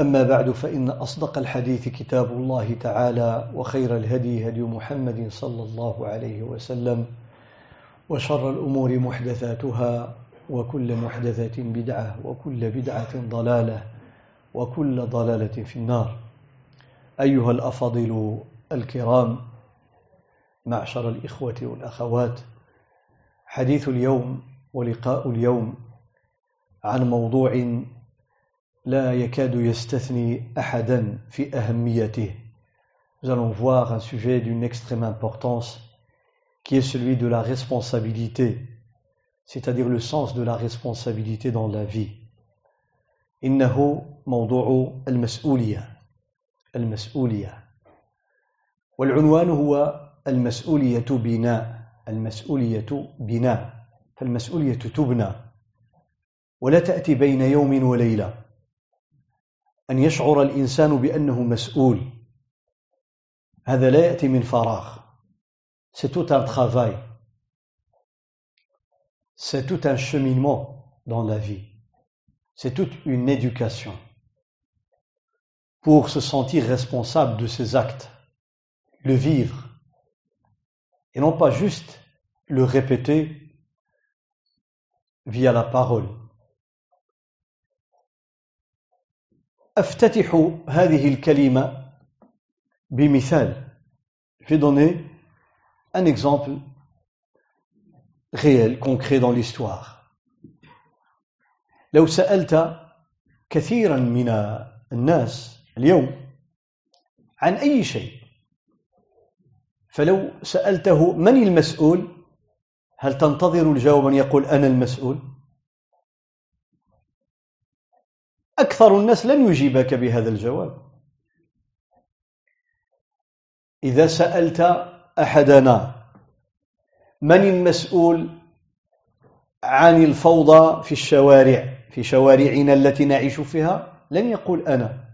أما بعد فإن أصدق الحديث كتاب الله تعالى وخير الهدي هدي محمد صلى الله عليه وسلم وشر الأمور محدثاتها وكل محدثة بدعة وكل بدعة ضلالة وكل ضلالة في النار. أيها الأفاضل الكرام معشر الإخوة والأخوات حديث اليوم ولقاء اليوم عن موضوع لا يكاد يستثني أحدا في أهميته Nous allons voir un sujet d'une extrême importance qui est celui de la responsabilité, c'est-à-dire le sens de la responsabilité dans la vie. إنه موضوع المسؤولية المسؤولية والعنوان هو المسؤولية بناء المسؤولية بناء فالمسؤولية تبنى ولا تأتي بين يوم وليلة أن يشعر الإنسان بأنه مسؤول هذا لا يأتي من فراغ C'est tout un travail. C'est tout un cheminement dans la vie. C'est toute une éducation pour se sentir responsable de ses actes, le vivre, et non pas juste le répéter via la parole. أفتتح هذه الكلمة بمثال Je vais donner un exemple réel, concret dans. لو سألت كثيرا من الناس اليوم عن أي شيء فلو سألته من المسؤول هل تنتظر الجواب أن يقول أنا المسؤول أكثر الناس لن يجيبك بهذا الجواب. إذا سألت أحدنا من المسؤول عن الفوضى في الشوارع في شوارعنا التي نعيش فيها لن يقول أنا.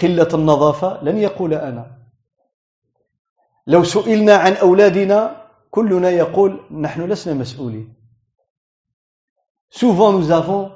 قلة النظافة لن يقول أنا. لو سئلنا عن أولادنا كلنا يقول نحن لسنا مسؤولين. Souvent nous avons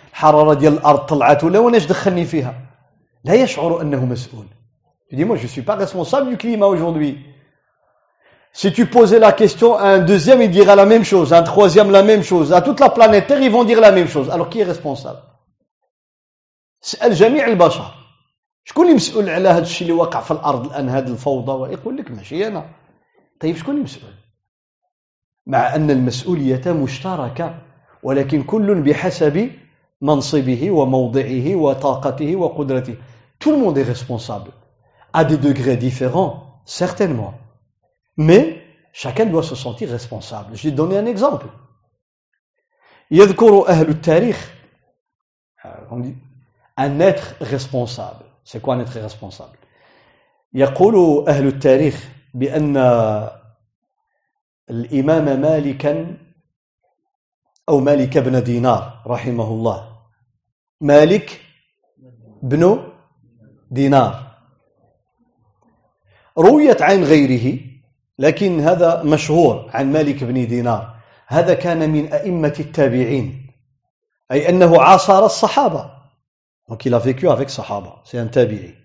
الحرارة ديال الأرض طلعت ولا وأنا دخلني فيها لا يشعر أنه مسؤول dis, moi, je suis pas responsable du climat aujourd'hui. Si tu posais la question à un deuxième, il dira la même chose, à un troisième la même chose, à toute la planète Terre, ils vont dire la même chose. Alors qui est responsable سأل جميع البشر شكون اللي مسؤول على هذا الشيء اللي وقع في الأرض الان هذه الفوضى ويقول لك ماشي أنا طيب شكون اللي مسؤول مع ان المسؤوليه مشتركه ولكن كل بحسب منصبه وموضعه وطاقته وقدرته tout le monde est responsable à des degrés différents, certainement. Mais chacun doit se sentir responsable. Je vais donner un exemple. يذكر أهل التاريخ un être responsable. C'est quoi un être responsable يقول أهل التاريخ بأن الإمام مالكا أو مالك بن دينار رحمه الله مالك بن دينار. رويت عن غيره لكن هذا مشهور عن مالك بن دينار. هذا كان من أئمة التابعين أي أنه عاصر الصحابة. Donc il a vécu avec صحابة c'est un تابعي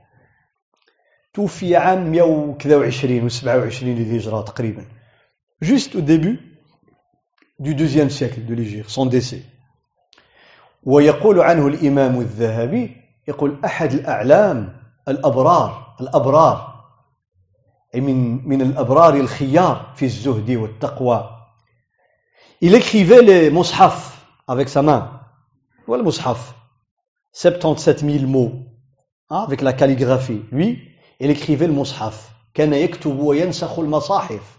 توفي عام 123 و 27 للهجرة تقريبا. Juste au début du deuxième siècle de l'Égypte. Son décès. ويقول عنه الإمام الذهبي يقول أحد الأعلام الأبرار الأبرار أي من من الأبرار الخيار في الزهد والتقوى Il écrivait les mushaf avec sa main. Voilà le mushaf. 77 000 mots. Hein, avec la calligraphie. Lui, il écrivait le mushaf. كان يكتب وينسخ المصاحف.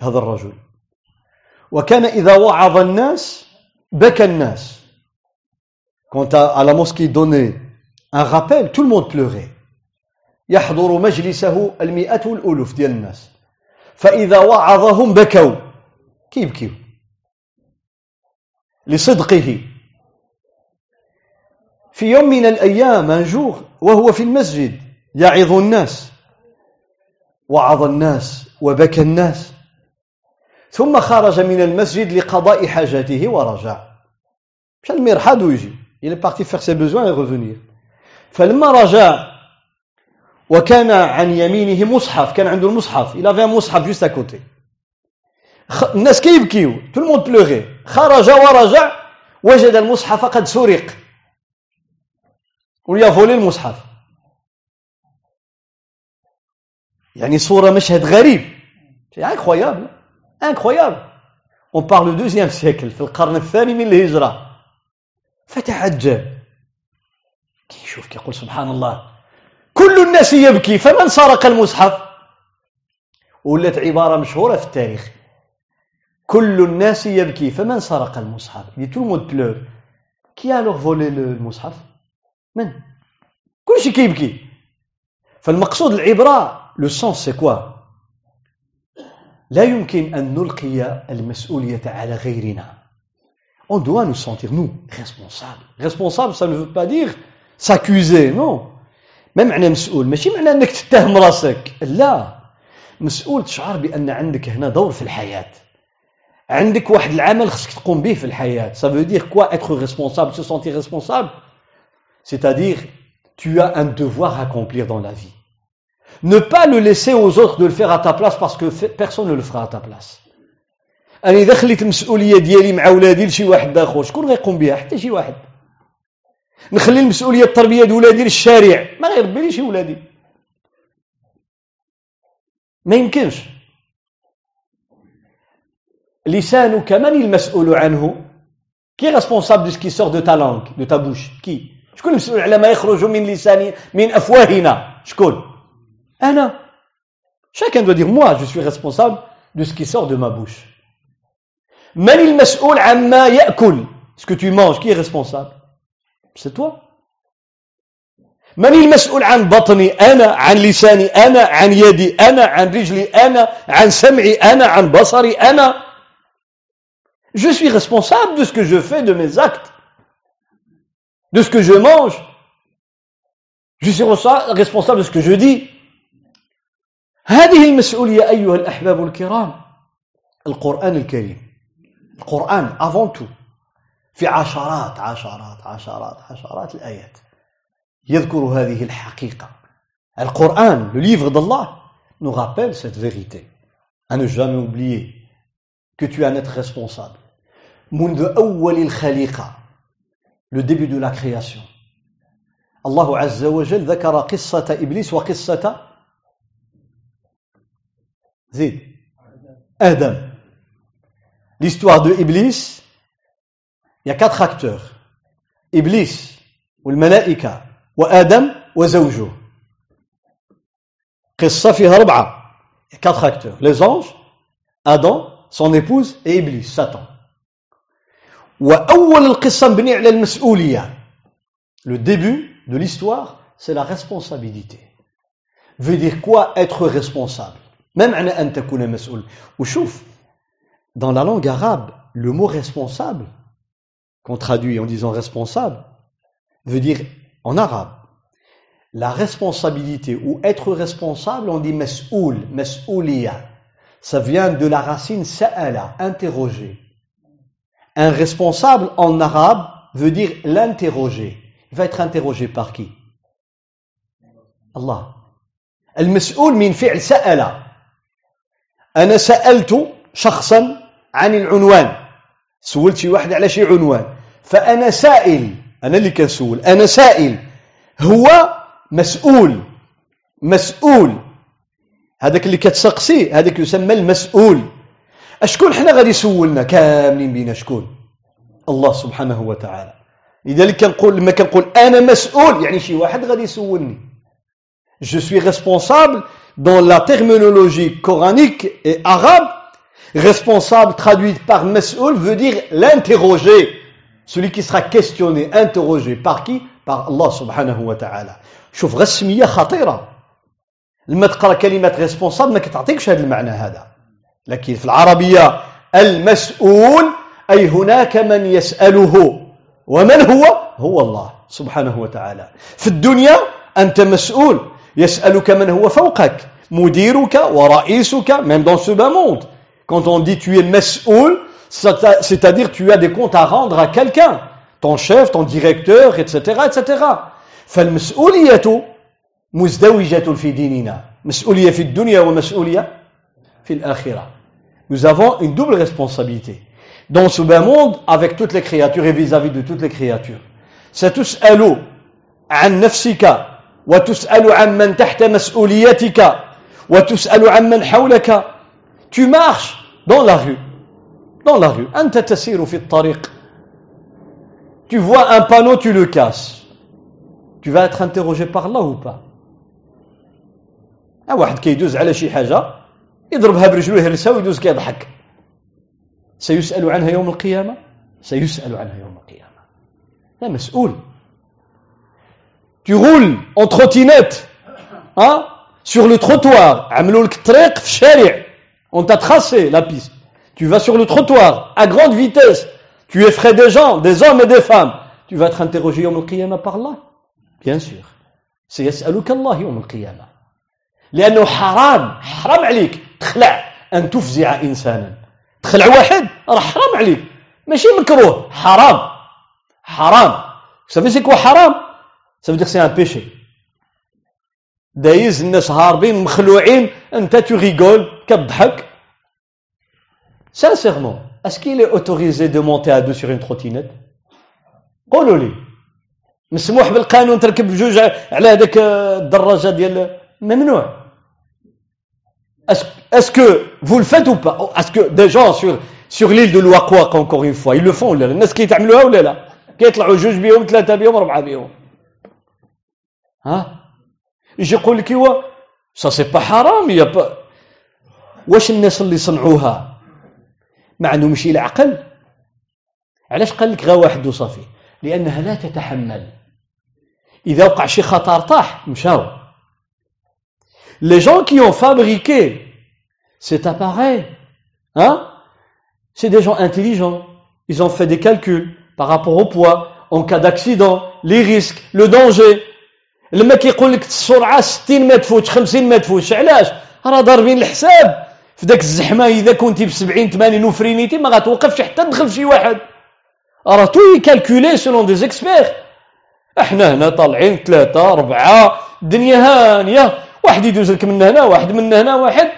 هذا الرجل. وكان إذا وعظ الناس بكى الناس. Quand à la mosquée donnait un rappel, tout le monde pleurait. يحضر مجلسه المئات والألوف ديال الناس. فإذا وعظهم بكوا. كيبكيو لصدقه. في يوم من الأيام un jour وهو في المسجد يعظ الناس. وعظ الناس وبكى الناس. ثم خرج من المسجد لقضاء حاجاته ورجع. مشى المرحاض ويجي il est parti faire ses besoins et revenir. فلما رجع وكان عن يمينه مصحف كان عنده المصحف. Il avait un مصحف juste à côté. الناس كيبكيو. Tout le monde pleurait. خرج ورجع وجد المصحف قد سرق. وليا فولي المصحف يعني صورة مشهد غريب. C'est incroyable. Incroyable. On parle du deuxième siècle في القرن الثاني من الهجرة. فتعجب. كيشوف كيقول سبحان الله. كل الناس يبكي فمن سرق المصحف؟ ولات عبارة مشهورة في التاريخ. كل الناس يبكي فمن سرق المصحف؟ dit tout le monde pleure qui alors a volé المصحف؟ من؟ كلشي كيبكي. فالمقصود العبرة le sens c'est quoi؟ لا يمكن أن نلقي المسؤولية على غيرنا. on doit nous sentir, nous, responsables. Responsable, ça ne veut pas dire s'accuser, non. ما معنى مسؤول ماشي معنى انك تتهم راسك لا مسؤول تشعر بان عندك هنا دور في الحياه عندك واحد العمل خصك تقوم به في الحياه ça veut dire quoi être responsable se sentir responsable c'est-à-dire tu as un devoir à accomplir dans la vie ne pas le laisser aux autres de le faire à ta place parce que personne ne le fera à ta place أنا اذا خليت المسؤوليه ديالي مع ولادي لشي واحد آخر. شكون غيقوم بها؟ حتى شي واحد. نخلي المسؤولية التربية ديال ولادي للشارع. ما غيربي شي ولادي. ما يمكنش. لسانك من المسؤول عنه؟ qui est responsable de ce qui sort de ta de ta bouche qui شكون المسؤول على ما يخرج من لساني من أفواهنا؟ شكون؟ أنا. Chacun dire moi je suis responsable de ce qui sort de ma bouche. من المسؤول عما يأكل ce que tu manges qui est responsable? C'est toi. من المسؤول عن بطني أنا عن لساني أنا عن يدي أنا عن رجلي أنا عن سمعي أنا عن بصري أنا je suis responsable de ce que je fais de mes actes de ce que je mange. Je suis responsable de ce que je dis. هذه المسؤولية أيها الأحباب الكرام القرآن الكريم القرآن avant tout في عشرات عشرات عشرات عشرات الآيات. يذكر هذه الحقيقة. القرآن le livre d'Allah nous rappelle cette vérité à ne jamais oublier que tu es un être responsable منذ أول الخليقة le début de la création الله عز وجل ذكر قصة إبليس وقصة زيد. آدم, آدم. l'histoire de Iblis, il y a quatre acteurs. Iblis, ou le malaïka, ou Adam, ou Zawjou. Il y a quatre acteurs. Les anges, Adam, son épouse et Iblis, Satan. Le début de l'histoire, c'est la responsabilité. Veut dire quoi être responsable? Même dans la langue arabe, le mot responsable, qu'on traduit en disant responsable, veut dire en arabe. La responsabilité ou être responsable, on dit mas'oul, mas'ouliya. Ça vient de la racine sa'ala, interroger. Un responsable en arabe veut dire l'interroger. Il va être interrogé par qui Allah. المسؤول من فعل سأل أنا سألت شخصا عن العنوان. سولت شي واحد على شي عنوان. فأنا سائل. أنا اللي كنسول أنا سائل. هو مسؤول. مسؤول. هذاك اللي كتسقسي هذاك يسمى المسؤول. أشكون حنا غادي يسولنا كاملين بينا شكون؟ الله سبحانه وتعالى. لذلك كنقول لما كنقول أنا مسؤول يعني شي واحد غادي يسولني. Je suis responsable dans la terminologie coranique et arabe responsable traduit par مسؤول veut dire l'interroger. Celui qui sera questionné interrogé par qui? Par Allah سبحانه وتعالى شوف غير السميه خطيره لما تقرا كلمه ريسبونسابل ما كتعطيكش هذا المعنى هذا لكن في العربيه المسؤول اي هناك من يساله ومن هو هو الله سبحانه وتعالى في الدنيا انت مسؤول يسالك من هو فوقك مديرك ورئيسك même dans ce bas monde. quand on dit tu es مسؤول c'est-à-dire tu as des comptes à rendre à quelqu'un ton chef ton directeur etc etc فالمسؤوليه مزدوجة في ديننا مسؤولية في الدنيا ومسؤولية في الآخرة Nous avons une double responsabilité dans ce bas monde avec toutes les créatures et vis-à-vis -vis de toutes les créatures. ستسأل عن نفسك وتسأل عن من تحت مسؤوليتك وتسأل عن من حولك Tu marches dans la rue. Dans la rue. أنت تسير في الطريق Tu vois un panneau, tu le casses. Tu vas être interrogé par là ou pas? واحد كيدوز على شي حاجة يضربها برجلو يهرسها ويدوز كيضحك سيسأل عنها يوم القيامة سيسأل عنها يوم القيامة لا مسؤول tu roules en trottinette hein, sur le trottoir. عملوا لك الطريق في الشارع on t'a tracé la piste. Tu vas sur le trottoir à grande vitesse. Tu effraies des gens des hommes et des femmes. Tu vas être interrogé يوم القيامة par Allah. Bien sûr. سيسألك الله يوم القيامة لأنه حرام حرام عليك تخلع أن تفزع إنسانا تخلع واحد راه حرام عليك ماشي مكروه حرام حرام ça veut c'est quoi حرام ça veut dire c'est un péché دايز الناس هاربين مخلوعين. أنت tu rigoles كتضحك sincèrement est-ce qu'il est autorisé de monter à deux sur une trottinette قولوا لي. مسموح بالقانون تركب بجوج على هذاك الدراجة ديال ممنوع. Faites ou pas Est-ce que des gens sur, sur l'île de Louakwak, encore une fois, ils le font ولا لا الناس كيتعملوها ولا لا كيطلعوا جوج بيهم ثلاثة بيهم أربعة بيهم ها يجي يقول لك ايوا سا سي با حرام يا با واش الناس اللي صنعوها ما عندهمش العقل علاش قال لك غا واحد وصافي لانها لا تتحمل اذا وقع شي خطر طاح مشاو les gens qui ont fabriqué cet appareil, hein, c'est des gens intelligents. Ils ont fait des calculs par rapport au poids, en cas d'accident, les risques, le danger. لما كيقول لك السرعة 60 ما تفوتش 50 ما تفوتش علاش؟ راه ضاربين الحساب. في ذاك الزحمة إذا كنتي ب 70 80 وفرينيتي ما غتوقفش حتى تدخل شي واحد. راه tout est calculé selon des experts إحنا هنا طالعين ثلاثة أربعة الدنيا هانية. واحد يدوز لك من هنا واحد من هنا واحد.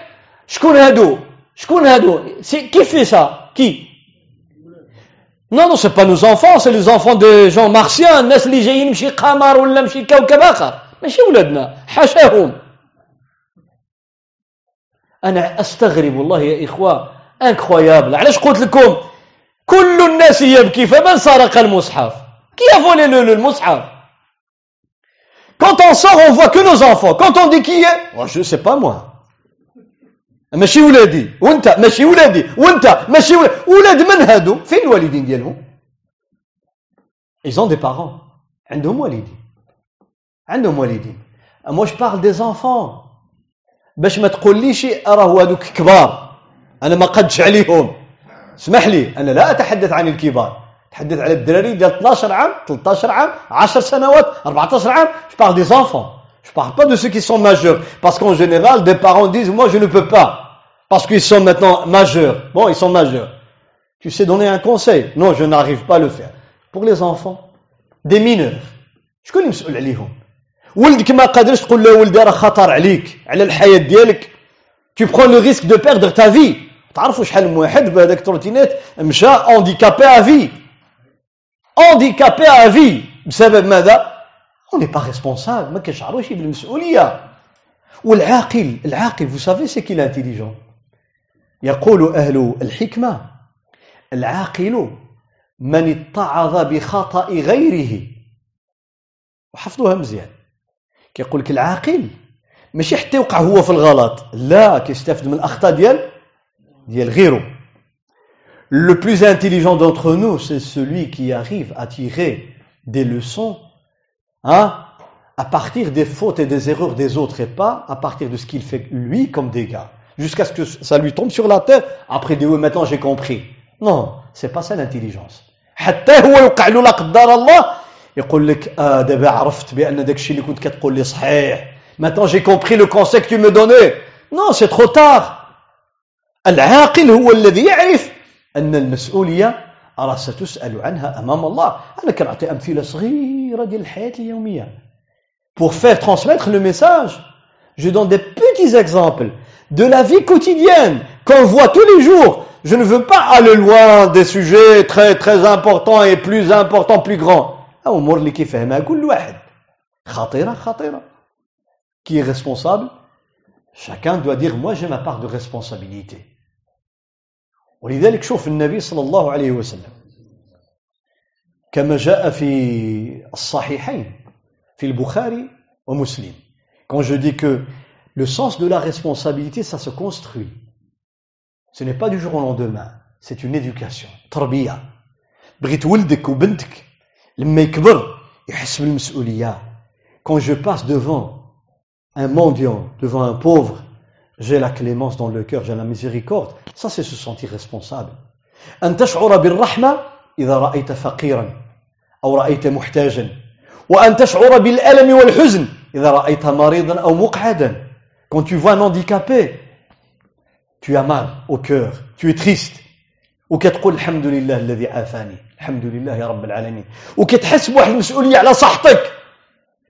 شكون هادو؟ شكون هادو؟ qui fait ça? qui? non non c'est pas nos enfants c'est les enfants de gens martiens الناس اللي جايين مشي قمر ولا مشي كوكب اخر ماشي ولادنا حاشاهم أنا استغرب والله يا اخوه incroyable علاش قلت لكم كل الناس يبكي فمن سرق المصحف qui a volé المصحف Quand on sort, on voit que nos enfants. Quand on dit qui est, oh, je ne sais pas moi. ماشي ولادي وانت ماشي ولادي وانت ماشي ولادي ولاد من هادو؟ فين الوالدين ديالهم؟ Ont des parents. عندهم والدين عندهم والدين moi je parle des enfants. باش ما تقوليش راه هادوك كبار. أنا ما قدش عليهم. اسمح لي أنا لا أتحدث عن الكبار. تحدث على الدراري ديال 12 عام 13 عام 10 سنوات 14 عام. Je parle des enfants. je parle pas de ceux qui sont majeurs parce qu'en général des parents disent moi je ne peux pas parce qu'ils sont maintenant majeurs bon ils sont majeurs tu sais donner un conseil non je n'arrive pas à le faire pour les enfants des mineurs شكون المسؤول عليهم ولدك ما قادرش تقول له ولدي راه خطر عليك على الحياه ديالك tu prends le risque de perdre ta vie تعرفوا شحال من واحد بهذاك التروتينات مشى handicapé à vie handicapé à vie بسبب ماذا n'est pas responsable. ما كنشعروش بالمسؤوليه والعاقل العاقل vous savez c'est qui l'intelligent يقول أهل الحكمة العاقل من اتعظ بخطأ غيره وحفظوها مزيان كيقول لك العاقل ماشي حتى يوقع هو في الغلط لا كيستافد من الاخطاء ديال ديال غيره Le plus intelligent d'entre nous, c'est celui qui arrive à tirer des leçons hein, à partir des fautes et des erreurs des autres et pas à partir de ce qu'il fait lui comme dégâts. Jusqu'à ce que ça lui tombe sur la tête, après dit oui maintenant j'ai compris. Non, c'est pas ça l'intelligence. حتى هو يوقع له لا قدر الله يقول لك اه دابا عرفت بان داك الشيء اللي كنت كتقول لي صحيح maintenant j'ai compris le conseil que tu me donnais non c'est trop tard العاقل هو الذي يعرف ان المسؤوليه راه ستسال عنها امام الله انا كنعطي امثله صغيره ديال الحياه اليوميه pour faire transmettre le message je donne des petits exemples de la vie quotidienne qu'on voit tous les jours je ne veux pas aller loin des sujets très très importants et plus importants plus grands امور اللي كيفهمها كل واحد خطيره خطيره qui est responsable chacun doit dire moi j'ai ma part de responsabilité ولذلك شوف النبي صلى الله عليه وسلم كما جاء في الصحيحين في البخاري ومسلم quand je dis que le sens de la responsabilité ça se construit ce n'est pas du jour au lendemain c'est une éducation تربيه بغيت ولدك وبنتك لما يكبر يحس بالمسؤوليه quand je passe devant un mendiant, devant un pauvre, j'ai la clémence dans le cœur, j'ai la miséricorde. Ça, c'est se sentir responsable. أن تشعر بالرحمة إذا رأيت فقيرا أو رأيت محتاجا وأن تشعر بالألم والحزن إذا رأيت مريضا أو مقعدا Quand tu vois un handicapé, tu as mal au cœur, tu es triste. وكتقول الحمد لله الذي عافاني الحمد لله يا رب العالمين وكتحس بواحد المسؤولية على صحتك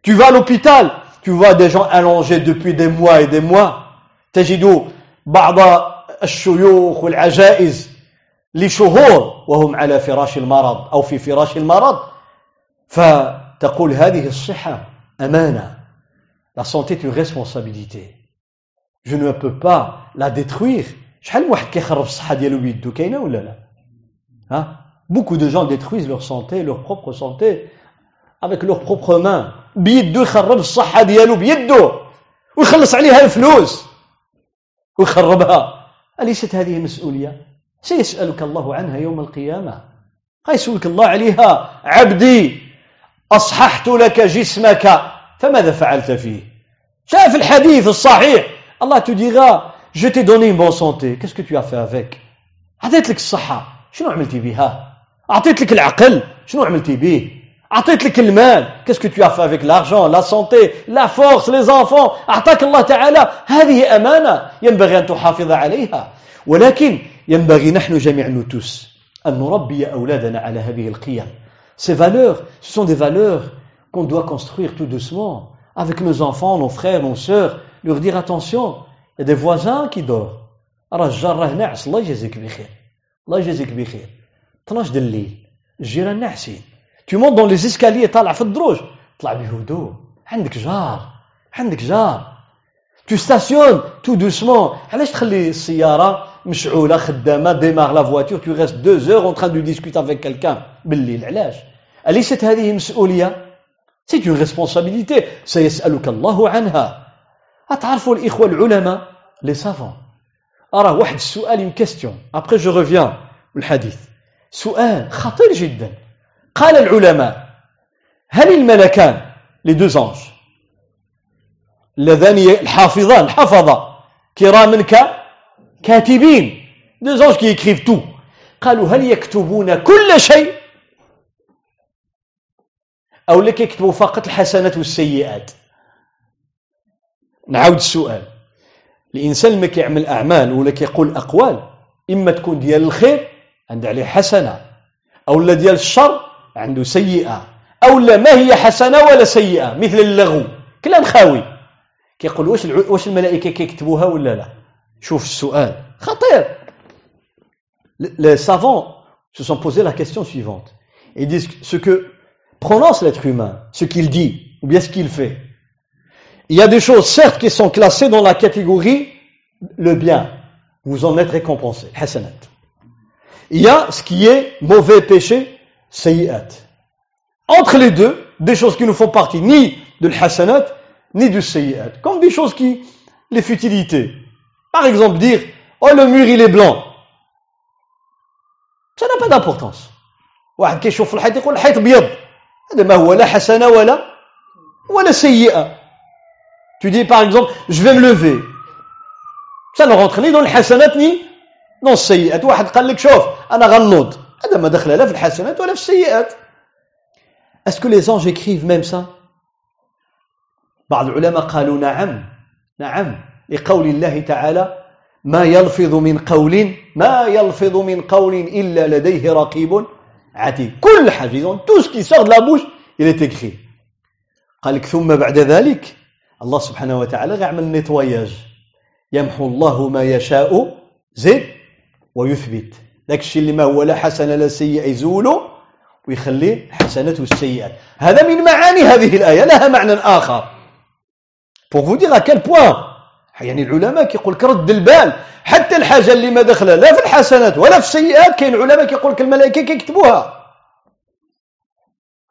tu vas à l'hôpital tu vois des gens allongés depuis des mois et des mois تجد بعض الشيوخ والعجائز لشهور وهم على فراش المرض أو في فراش المرض فتقول هذه الصحة أمانة La santé est une responsabilité. Je ne peux pas la. شحال من واحد كيخرب الصحة ديالو بيدو كاينة ولا لا؟ ها؟ Beaucoup de gens détruisent leur santé, leur propre santé, avec leurs propres mains. بيدو يخرب الصحة ديالو بيدو ويخلص عليها الفلوس ويخربها. أليست هذه مسؤولية؟ سيسألك الله عنها يوم القيامة. هيسألك الله عليها. عبدي أصححت لك جسمك. فماذا فعلت فيه؟ في الحديث الصحيح. الله dira je t'ai donné une bonne santé. Qu'est-ce que tu as fait avec? أعطيت لك الصحة شنو عملتي بها أعطيت لك العقل شنو عملتي به أعطيت لك المال qu'est-ce que tu as fait avec l'argent la santé la force les enfants أعطاك الله تعالى هذه أمانة ينبغي أن تحافظ عليها ولكن ينبغي نحن جميعا nous tous أن نربي أولادنا على هذه القيم ces valeurs ce sont des valeurs qu'on doit construire tout doucement avec nos enfants nos frères nos sœurs leur dire attention il y a des voisins qui dorment راه الجار راه ناعس الله يجازيك بخير الله يجازيك بخير 12 د الليل الجيران ناعسين tu montes dans les escaliers طالع في الدروج طلع بهدوء عندك جار عندك جار tu stationnes tout doucement علاش تخلي السيارة مشعولة خدامة démarre la voiture tu restes deux heures en train de discuter avec quelqu'un بالليل علاش أليست هذه مسؤولية c'est une responsabilité سيسألك الله عنها أتعرفوا الإخوة العلماء les savants أرى واحد السؤال une question après je reviens الحديث سؤال خطير جدا قال العلماء هل الملكان les deux اللذان الحافظان حفظ كراما كاتبين. deux anges qui écrivent tout قالوا هل يكتبون كل شيء؟ أو لك يكتبوا فقط الحسنات والسيئات؟ نعاود السؤال. الإنسان لما كيعمل أعمال ولا كيقول أقوال إما تكون ديال الخير عند عليه حسنة أو لا ديال الشر عنده سيئة أو لا ما هي حسنة ولا سيئة مثل اللغو كلام خاوي كيقول واش واش الملائكة كيكتبوها ولا لا شوف السؤال خطير les savants se sont posé la question suivante ils disent ce que prononce l'être humain ce qu'il dit ou bien ce qu'il fait Il y a des choses, certes, qui sont classées dans la catégorie le bien. Vous en êtes récompensé. Hasanat. Il y a ce qui est mauvais péché, sayyat. Entre les deux, des choses qui ne font partie ni de l'hasanat, ni du sayyat. Comme des choses qui, les futilités. Par exemple, dire, oh le mur il est blanc. Ça n'a pas d'importance. واحد كيشوف الحيط يقول الحيط بيض هذا ما هو لا حسنة ولا ولا سيئة tu dis par exemple je vais me lever ça ne rentre ni dans الحسنات ni dans السيئات واحد قال لك شوف أنا غنوض هذا ما دخل لا في الحسنات ولا في السيئات. Est-ce que les anges écrivent même ça? بعض العلماء قالوا نعم نعم. لقول الله تعالى ما يلفظ من قول ما يلفظ من قول إلا لديه رقيب عتيد. كل حاجة tout ce qui sort de la قال لك ثم بعد ذلك الله سبحانه وتعالى غيعمل نيتواياج يمحو الله ما يشاء زد ويثبت. داك الشيء اللي ما هو لا حسن لا سيء يزوله ويخلي حسنات والسيئات هذا من معاني هذه الآية لها معنى آخر. Pour vous dire à quel point. يعني العلماء كيقول لك رد البال. حتى الحاجة اللي ما داخلة لا في الحسنات ولا في السيئات كاين علماء كيقول لك الملائكة كيكتبوها.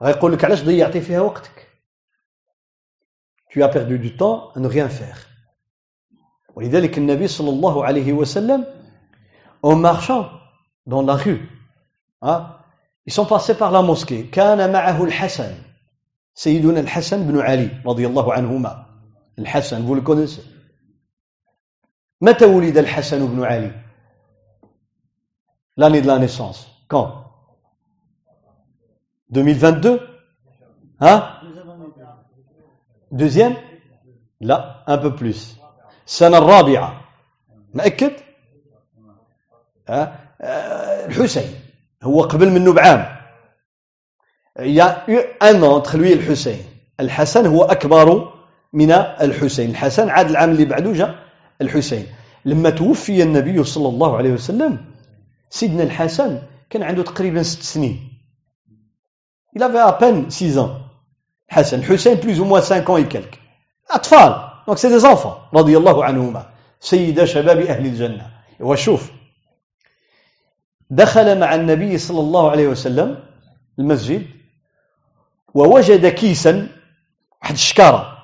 غيقول لك علاش ضيعتي فيها وقتك؟ Tu as perdu du temps à ne rien faire. ولذلك النبي صلى الله عليه وسلم en marchant dans la rue hein, ils sont passés par la mosquée كان معه الحسن سيدنا الحسن بن علي رضي الله عنهما الحسن vous le connaissez متى ولد الحسن بن علي L'année de la naissance. Quand 2022 Hein Deuxième Là, un peu plus. السنة الرابعة مأكد؟ ها الحسين هو قبل منه بعام. un an entre Hussein الحسن هو أكبر من الحسين. الحسن عاد العام اللي بعده جاء الحسين. لما توفي النبي صلى الله عليه وسلم سيدنا الحسن كان عنده تقريبا ست سنين. Il avait à peine 6 ans. Hassan Hussein plus ou moins 5 ans et quelques. أطفال. Donc c'est des enfants. رضي الله عنهما. سيد شباب أهل الجنة. وشوف دخل مع النبي صلى الله عليه وسلم المسجد ووجد كيسا واحد الشكارة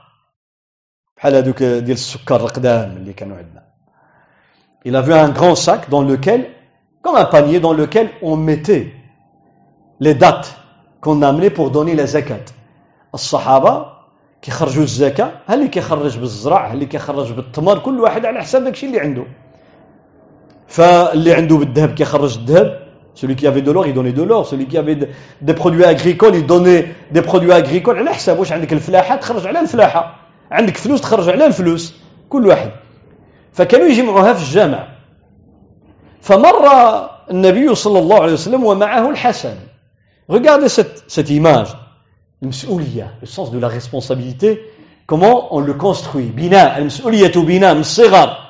بحال هذوك ديال السكر القدام اللي كانوا عندنا. Il avait un grand sac dans lequel comme un panier dans lequel on mettait les dates qu'on amenait pour donner la zakat. الصحابة كيخرجوا الزكاة ها اللي كيخرج بالزرع ها اللي كيخرج بالتمر كل واحد على حساب داكشي اللي عنده. فاللي عنده بالذهب كيخرج الذهب. Celui qui avait de l'or il donnait de l'or. Celui qui avait des produits agricoles il donnait des produits agricoles. على حساب واش عندك الفلاحة تخرج على الفلاحة. عندك فلوس تخرج على الفلوس. كل واحد. فكانوا يجمعوها في الجامع. فمر النبي صلى الله عليه وسلم ومعه الحسن. Regardez cette, cette image. المسؤولية. Le sens de la responsabilité. Comment on le construit. بناء. المسؤولية بناء. من الصغر.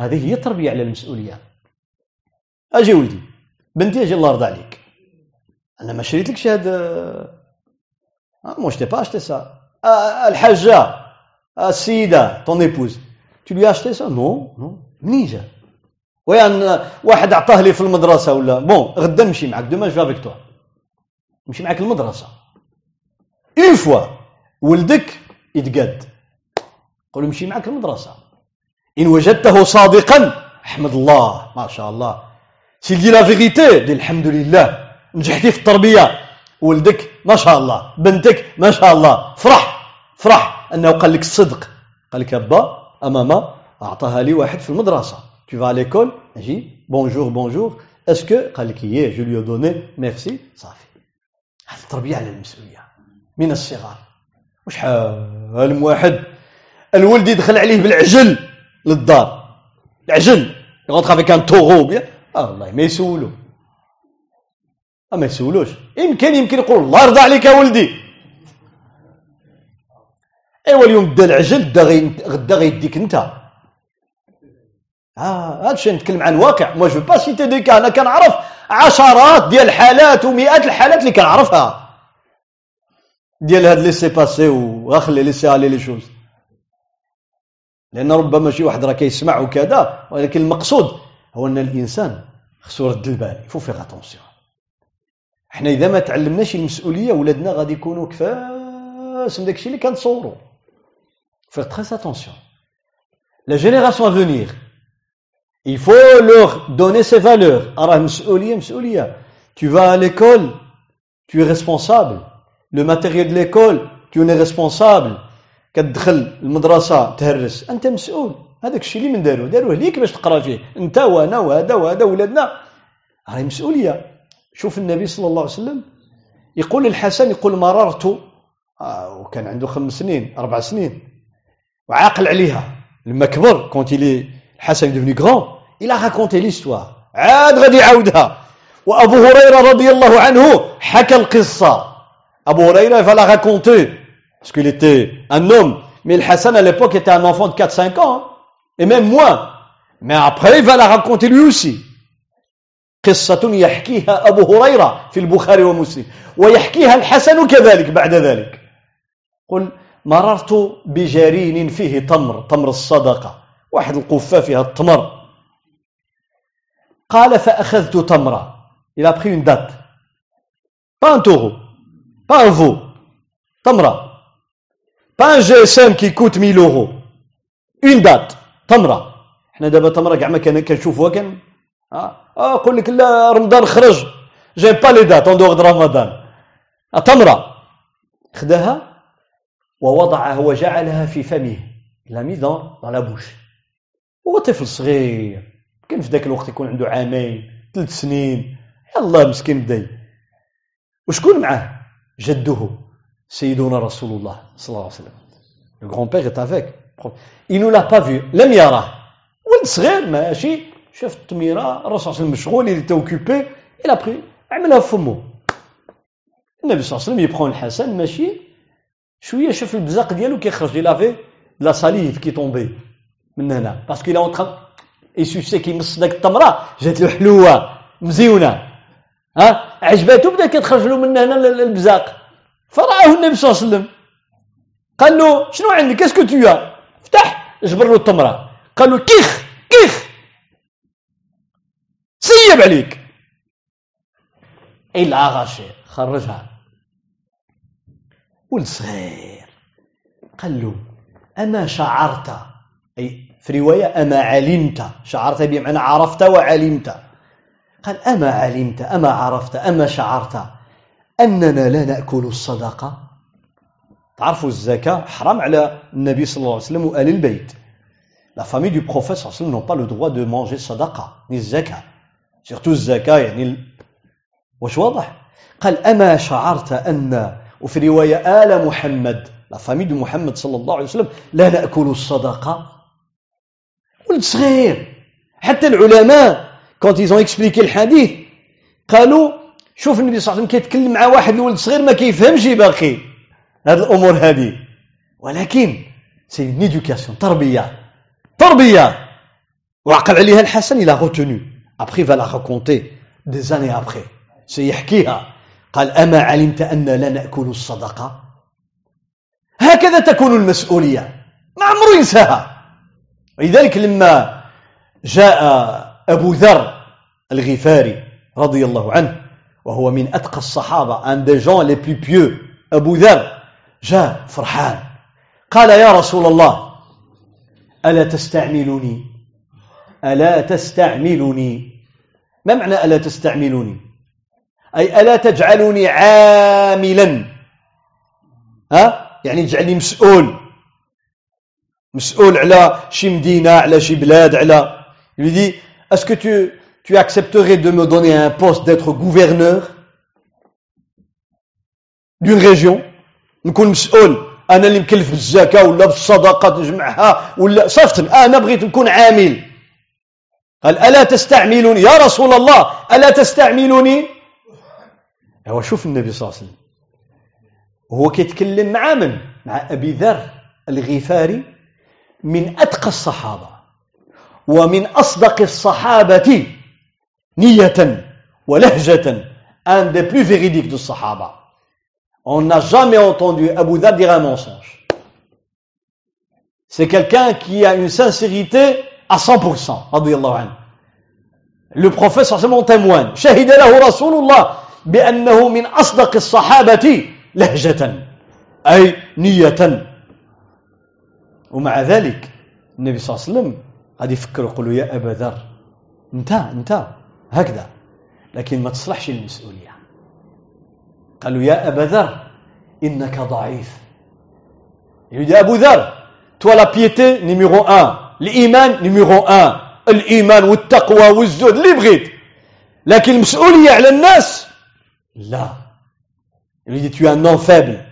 هذه هي التربية على المسؤولية. أجي ولدي بنتي أجي الله يرضى عليك. أنا ما شريتلكش هذا moi j'ai pas acheté ça الحاجة السيدة ton épouse. Tu lui as acheté ça? Non non. منين جا ويان واحد عطاه لي في المدرسة ولا؟ bon غدا نمشي معاك demain je vais avec toi نمشي معاك المدرسة on voit ولدك يتقاد. قول نمشي معاك المدرسة إن وجدته صادقا أحمد الله ما شاء الله. s'il dit la vérité dis الحمد لله. نجحتي في التربية. ولدك ما شاء الله. بنتك ما شاء الله. فرح فرح. أنه قال لك الصدق. قال لك ابا أماما أعطاها لي واحد في المدرسة. Tu vas à l'école؟ أجي bonjour bonjour est-ce que قال لك oui je lui ai donné merci صافي. هذه التربية على المسؤولية. من الصغر وشحال من واحد؟ الولد يدخل عليه بالعجل. للدار. العجل. il rentre avec un taureau bien آه والله ما يسولو. أه ما يسولوش. يمكن يمكن يقول الله يرضى عليك يا ولدي. ايوا اليوم دا العجل غدا غيديك أنت. آه هذا الشيء نتكلم عن واقع. moi je peux pas citer des cas أنا كنعرف عشرات ديال الحالات ومئات الحالات اللي كنعرفها. ديال هاد لي سي باسي وغخلي لي سي الي لي شوز لأن ربما شي واحد راه كيسمع وكذا ولكن المقصود هو أن الإنسان خصو يرد البال يفو فيغ اتونسيون حنا إذا ما تعلمناش المسؤولية ولادنا غادي يكونوا كفاس من داكشي اللي كنتصوروا. فيغ تريس اتونسيون لا جينيراسيون ا فونيغ il faut leur donner ses valeurs. راه مسؤولية مسؤولية. Tu vas à l'école tu es responsable. Le matériel de l'école tu en es responsable. كتدخل المدرسة تهرس. أنت مسؤول. هذاك الشيء اللي من داروه داروه ليك باش تقرأ فيه. أنت وأنا وهذا وهذا ولادنا. هاي مسؤولية. شوف النبي صلى الله عليه وسلم يقول الحسن يقول مررت. آه وكان عنده خمس سنين أربع سنين. وعاقل عليها. لما كبر quand lui الحسن devenu grand il a raconté l'histoire عاد غادي يعاودها. وأبو هريرة رضي الله عنه حكى القصة. أبو هريرة va la raconter Parce qu'il était un homme. Mais le Hassan à l'époque était un enfant de 4-5 ans. Et même moins. Mais après, il va la raconter lui aussi. قصة يحكيها أبو هريرة في البخاري ومسلم ويحكيها الحسن كذلك بعد ذلك قل مررت بجرين فيه تمر تمر الصدقة واحد القفة فيها التمر قال فأخذت تمرة il a pris une date pas un taureau pas un veau تمرة GSM qui coûte 1000 euros une date تمره حنا دابا تمره كاع ما كنشوفوها كان آه أقول لك لا رمضان خرج y'a pas les dates en dehors رمضان تمره خداها ووضعها وجعلها في فمه l'a mis dans la bouche هو طفل صغير كان في ذاك الوقت يكون عنده عامين ثلاث سنين. يلا مسكين بدا وشكون معاه جده رسول الله صلى الله عليه وسلم le grand-père est avec. Il ne l'a pas vu. لم يراه ولد صغير ماشي شاف التميره الرسول صلى الله عليه وسلم مشغول il était occupé. Il a pris. عملها في فمه النبي صلى الله عليه وسلم il prend الحسن ماشي شوية شاف البزاق ديالو كيخرج il avait la salive qui tombait من هنا parce que il est en train يسوسي كيمص داك التمره جات له حلوة مزيونه ها عجباتو بدا كتخرج له من هنا البزاق فرآه النبي صلى الله عليه وسلم. قال له شنو عندك؟ qu'est-ce que tu فتح جبر له التمرة. قال له كيخ كيخ. سيب عليك. الا غاشي خرجها. ولد صغير قال له أما شعرت؟ أي في رواية أما علمت؟ شعرت بمعنى عرفت وعلمت. قال أما علمت أما عرفت أما شعرت. أننا لا نأكل الصدقة. تعرفوا الزكاة حرام على النبي صلى الله عليه وسلم وآل البيت. La famille du prophète صلى الله عليه وسلم n'ont pas le droit de manger sadaqa ni الزكاة. Surtout الزكاة يعني واش واضح؟ قال أما شعرت أن وفي رواية آل محمد لا famille de محمد صلى الله عليه وسلم لا نأكل الصدقة. ولد صغير. حتى العلماء quand ils ont expliqué الحديث قالوا شوف النبي صلى الله عليه وسلم كيتكلم مع واحد الولد صغير ما كيفهمش باقي. هذه الأمور هذه ولكن c'est une تربية. تربية. وعقل عليها الحسن il a retenu après va la raconter des années après سيحكيها. قال أما علمت أن لا نأكل الصدقة؟ هكذا تكون المسؤولية. ما عمره ينساها. ولذلك لما جاء أبو ذر الغفاري رضي الله عنه وهو من أتقى الصحابة un des gens les plus pieux. أبو ذر جاء فرحان. قال يا رسول الله ألا تستعملني ألا تستعملني ما معنى ألا تستعملني أي ألا تجعلني عاملا؟ ها؟ يعني تجعلني مسؤول. مسؤول على شي مدينة على شي بلاد على يدي اسكو تو tu accepterais de me donner un poste d'être gouverneur d'une région? نكون مسؤول أنا اللي مكلف بالزكاه ولا بالصدقه نجمعها ولا صفت أنا بغيت نكون عامل قال الا تستعملوني يا رسول الله الا تستعملوني هو شوف النبي صلى الله عليه وسلم وهو كيتكلم مع من مع ابي ذر الغفاري من اتقى الصحابه ومن اصدق الصحابه نيه ولهجه un des plus véridiques de Sahaba. On n'a jamais entendu Abu Dhar dire un mensonge. C'est quelqu'un qui a une sincérité à 100%. Le prophète forcément témoigne. شهد له رسول الله بأنه من أصدق الصحابة لهجة أي نية ومع ذلك النبي صلى الله عليه وسلم غادي يفكر يقول يا أبا ذر انت انت هكذا لكن ما تصلحش المسؤولية قالوا يا أبا ذر إنك ضعيف يا أبو ذر toi la piété numéro un الإيمان numéro un الإيمان والتقوى والزهد اللي بغيت لكن المسؤولية على الناس لا il dit tu es un homme faible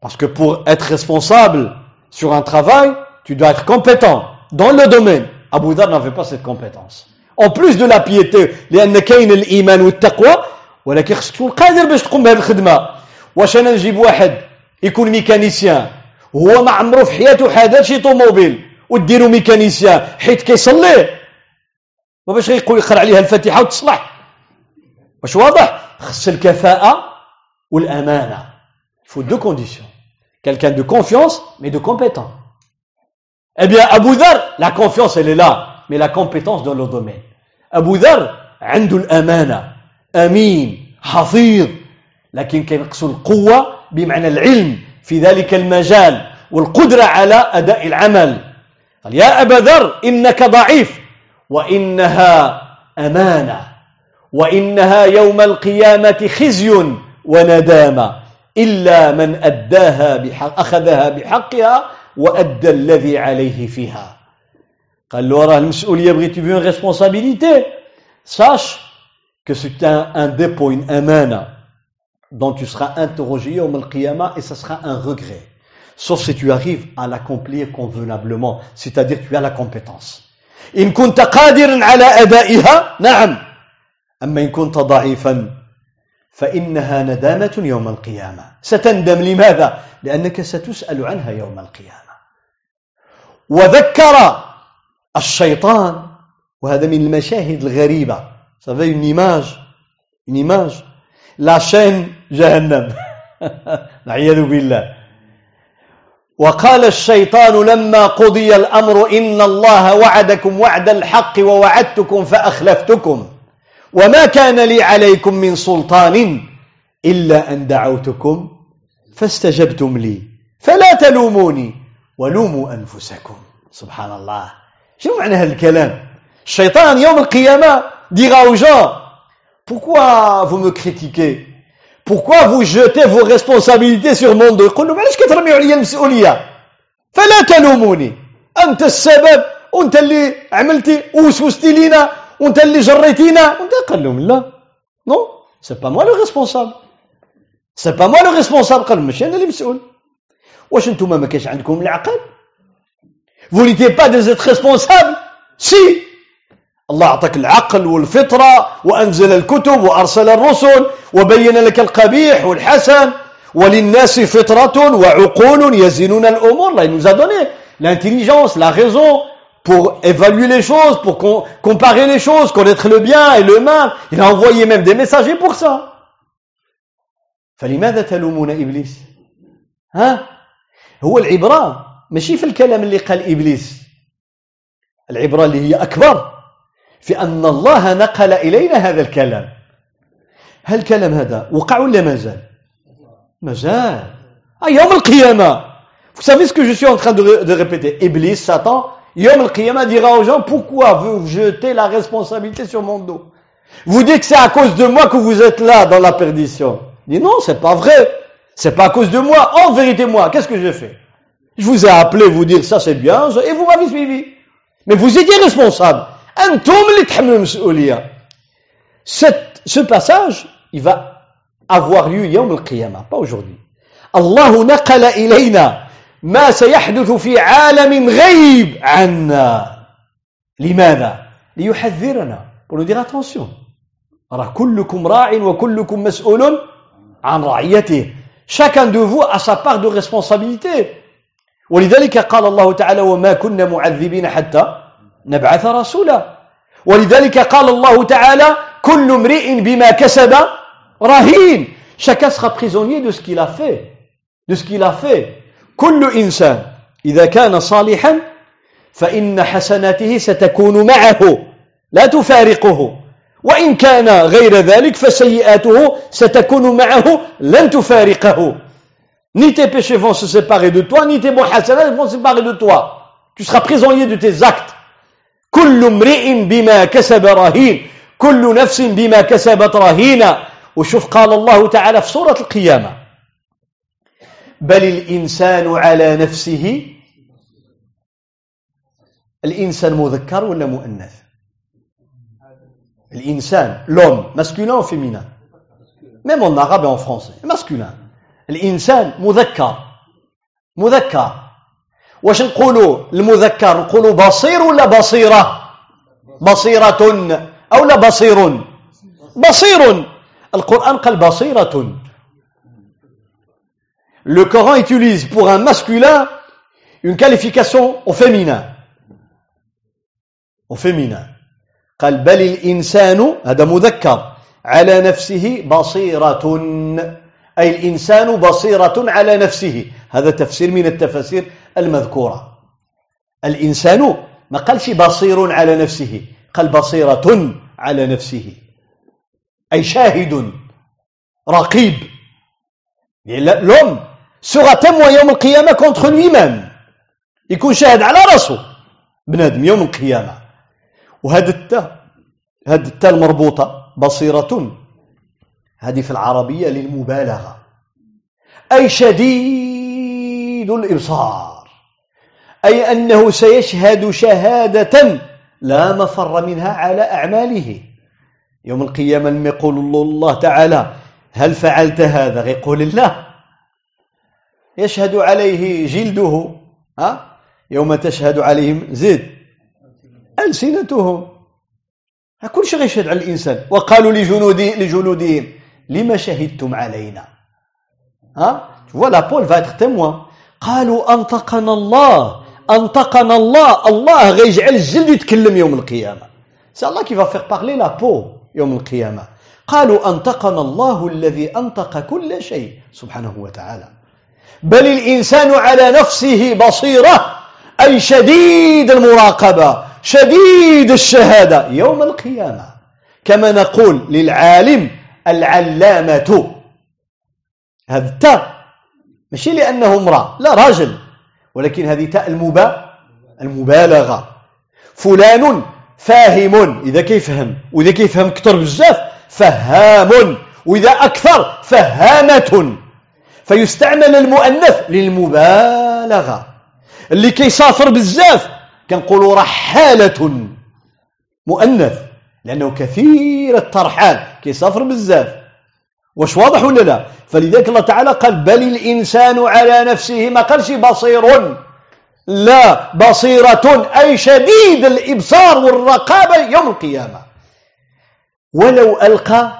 parce que pour être responsable sur un travail tu dois être compétent dans le domaine Abu Dhar n'avait pas cette compétence En plus de la piété لأن كاين الايمان والتقوى ولكن خصك تكون قادر باش تقوم بهذه الخدمة. واش أنا نجيب واحد يكون ميكانيسيان وهو ما عمره في حياته حدث شي طوموبيل وديرو ميكانيسيان حيت كيصلي. وباش غيقول يقرأ عليها الفاتحة وتصلح. واش واضح؟ خص الكفاءة والأمانة. Faut deux conditions. Quelqu'un de confiance mais de compétent. Eh bien Abu Dhar la confiance elle est mais la compétence dans le domaine. Abu Dhar عنده الأمانة أمين حفيظ لكن كينقص القوة بمعنى العلم في ذلك المجال والقدرة على أداء العمل قال يا أبا ذر إنك ضعيف وإنها أمانة وإنها يوم القيامة خزي وندامة إلا من أداها بحق أخذها بحقها وأدى الذي عليه فيها قال له راه المسؤوليه بغيتي بيان responsabilité sache que c'est un, un dépôt une amana dont tu seras interrogé يوم القيامة et ça sera un regret sauf si tu arrives à l'accomplir convenablement c'est-à-dire tu as la compétence إن كنت قادرا على أدائها نعم أما إن كنت ضعيفا فإنها ندامة يوم القيامة ستندم لماذا؟ لأنك ستسأل عنها يوم القيامة وذكر الشيطان وهذا من المشاهد الغريبة. Savez une image une image. La chaîne جهنم نعيذ بالله وقال الشيطان لما قضي الأمر إن الله وعدكم وعد الحق ووعدتكم فأخلفتكم. وما كان لي عليكم من سلطان إلا أن دعوتكم فاستجبتم لي. فلا تلوموني ولوموا أنفسكم. سبحان الله. شنو معنى هذا الكلام. الشيطان يوم القيامة dira aux gens pourquoi vous me critiquez? Pourquoi vous jetez vos responsabilités sur mon dos يقول لهم علاش كترميو عليا المسؤولية فلا تلوموني. أنت السبب؟ وأنت اللي عملتي ووسوستي لينا؟ وأنت اللي جريتينا؟ وأنت قال لهم لا. non c'est pas moi le responsable c'est pas moi le responsable قال ماشي أنا اللي مسؤول. واش نتوما ما كاينش عندكم العقل؟ Vous n'étiez pas des êtres responsables Si الله أعطاك العقل والفطرة وأنزل الكتب وأرسل الرسل وبين لك القبيح والحسن وللناس فطرة وعقول يزنون الأمور là il nous a donné l'intelligence la raison pour évaluer les choses pour comparer les choses connaître le bien et le mal il a envoyé même des messagers pour ça فلماذا تلومون إبليس ها هو العبرة ماشي في الكلام اللي قال إبليس العبرة اللي هي أكبر في أن الله نقل إلينا هذا الكلام هل الكلام هذا وقع ولا مازال مازال آه يوم القيامة Vous savez ce que je suis en train de, de répéter Iblis, Satan, Yom al-Qiyamah dira aux gens Pourquoi vous jetez la responsabilité sur mon dos Vous dites que c'est à cause de moi que vous êtes là dans la perdition. Il dit non, c'est pas vrai. C'est pas à cause de moi. En vérité, moi, qu'est-ce que j'ai fait Je vous ai appelé vous dire ça c'est bien et vous m'avez suivi. Mais vous étiez responsable. Ce passage, il va avoir lieu Yom al-Qiyamah, pas aujourd'hui. الله نقل إلينا ما سيحدث في عالم غيب عنا لماذا ليحذرنا pour nous dire attention راه كلكم راع وكلكم مسؤول عن رعيته chacun de vous a sa part de responsabilité ولذلك قال الله تعالى وما كنا معذبين حتى نبعث رسولا. ولذلك قال الله تعالى كل امرئ بما كسب رهين. Chacun sera prisonnier de ce qu'il a fait de ce qu'il a fait. كل إنسان إذا كان صالحا فإن حسناته ستكون معه لا تفارقه. وإن كان غير ذلك فسيئاته ستكون معه لن تفارقه. Ni tes péchés vont se séparer de toi, ni tes bons hasanats vont se séparer de toi. Tu seras prisonnier de tes actes. كل امرئ بما كسب رهين كل نفس بما كسبت رهينة وشوف قال الله تعالى في سورة القيامة بل الإنسان على نفسه الإنسان مذكر ولا مؤنث الإنسان l'homme masculin ou féminin même en arabe et en français masculin الإنسان مذكر. مذكر. واش نقولوا المذكر؟ نقولوا بصير ولا بصيرة؟ بصيرة أو لا بصير؟ بصير. القرآن قال بصيرة. Le Coran utilise pour un masculin une qualification au féminin. Au féminin. قال بل الإنسان هذا مذكر على نفسه بصيرة. أي الإنسان بصيرة على نفسه. هذا تفسير من التفاسير المذكورة. الإنسان ما قالش بصير على نفسه قال بصيرة على نفسه. أي شاهد رقيب. L'homme sera témoin يوم القيامة contre lui-même. يكون شاهد على راسه. بنادم يوم القيامة. وهذا التاء هذا التاء المربوطة بصيرة هذه في العربية للمبالغة. أي شديد الإبصار. أي أنه سيشهد شهادة لا مفر منها على أعماله. يوم القيامة لما يقول الله تعالى هل فعلت هذا؟ يقول الله. يشهد عليه جلده ها؟ يوم تشهد عليهم زد. ألسنتهم. كل شيء يشهد على الإنسان. وقالوا لجنودي لجنودهم لما شهدتم علينا؟ ها؟ voilà بول فا témoin قالوا أنطقنا الله أنطقنا الله. الله غيجعل الجلد يتكلم يوم القيامة. c'est الله qui va faire parler peau يوم القيامة. قالوا أنطقنا الله الذي أنطق كل شيء سبحانه وتعالى. بل الإنسان على نفسه بصيرة أي شديد المراقبة شديد الشهادة يوم القيامة. كما نقول للعالم العلامة. هذا التاء ماشي لأنه امرأة لا راجل. ولكن هذه تاء المبا المبالغة. فلان فاهم إذا كيفهم؟ وإذا كيفهم كتر بزاف فهام. وإذا أكثر فهامة. فيستعمل المؤنث للمبالغة. اللي كيسافر بزاف كنقولوا رحالة. مؤنث لأنه كثير الترحال كيسافر بزاف. واش واضح ولا لا؟ فلذلك الله تعالى قال بل الإنسان على نفسه ما قالش بصير لا بصيرة أي شديد الإبصار والرقابة يوم القيامة. ولو ألقى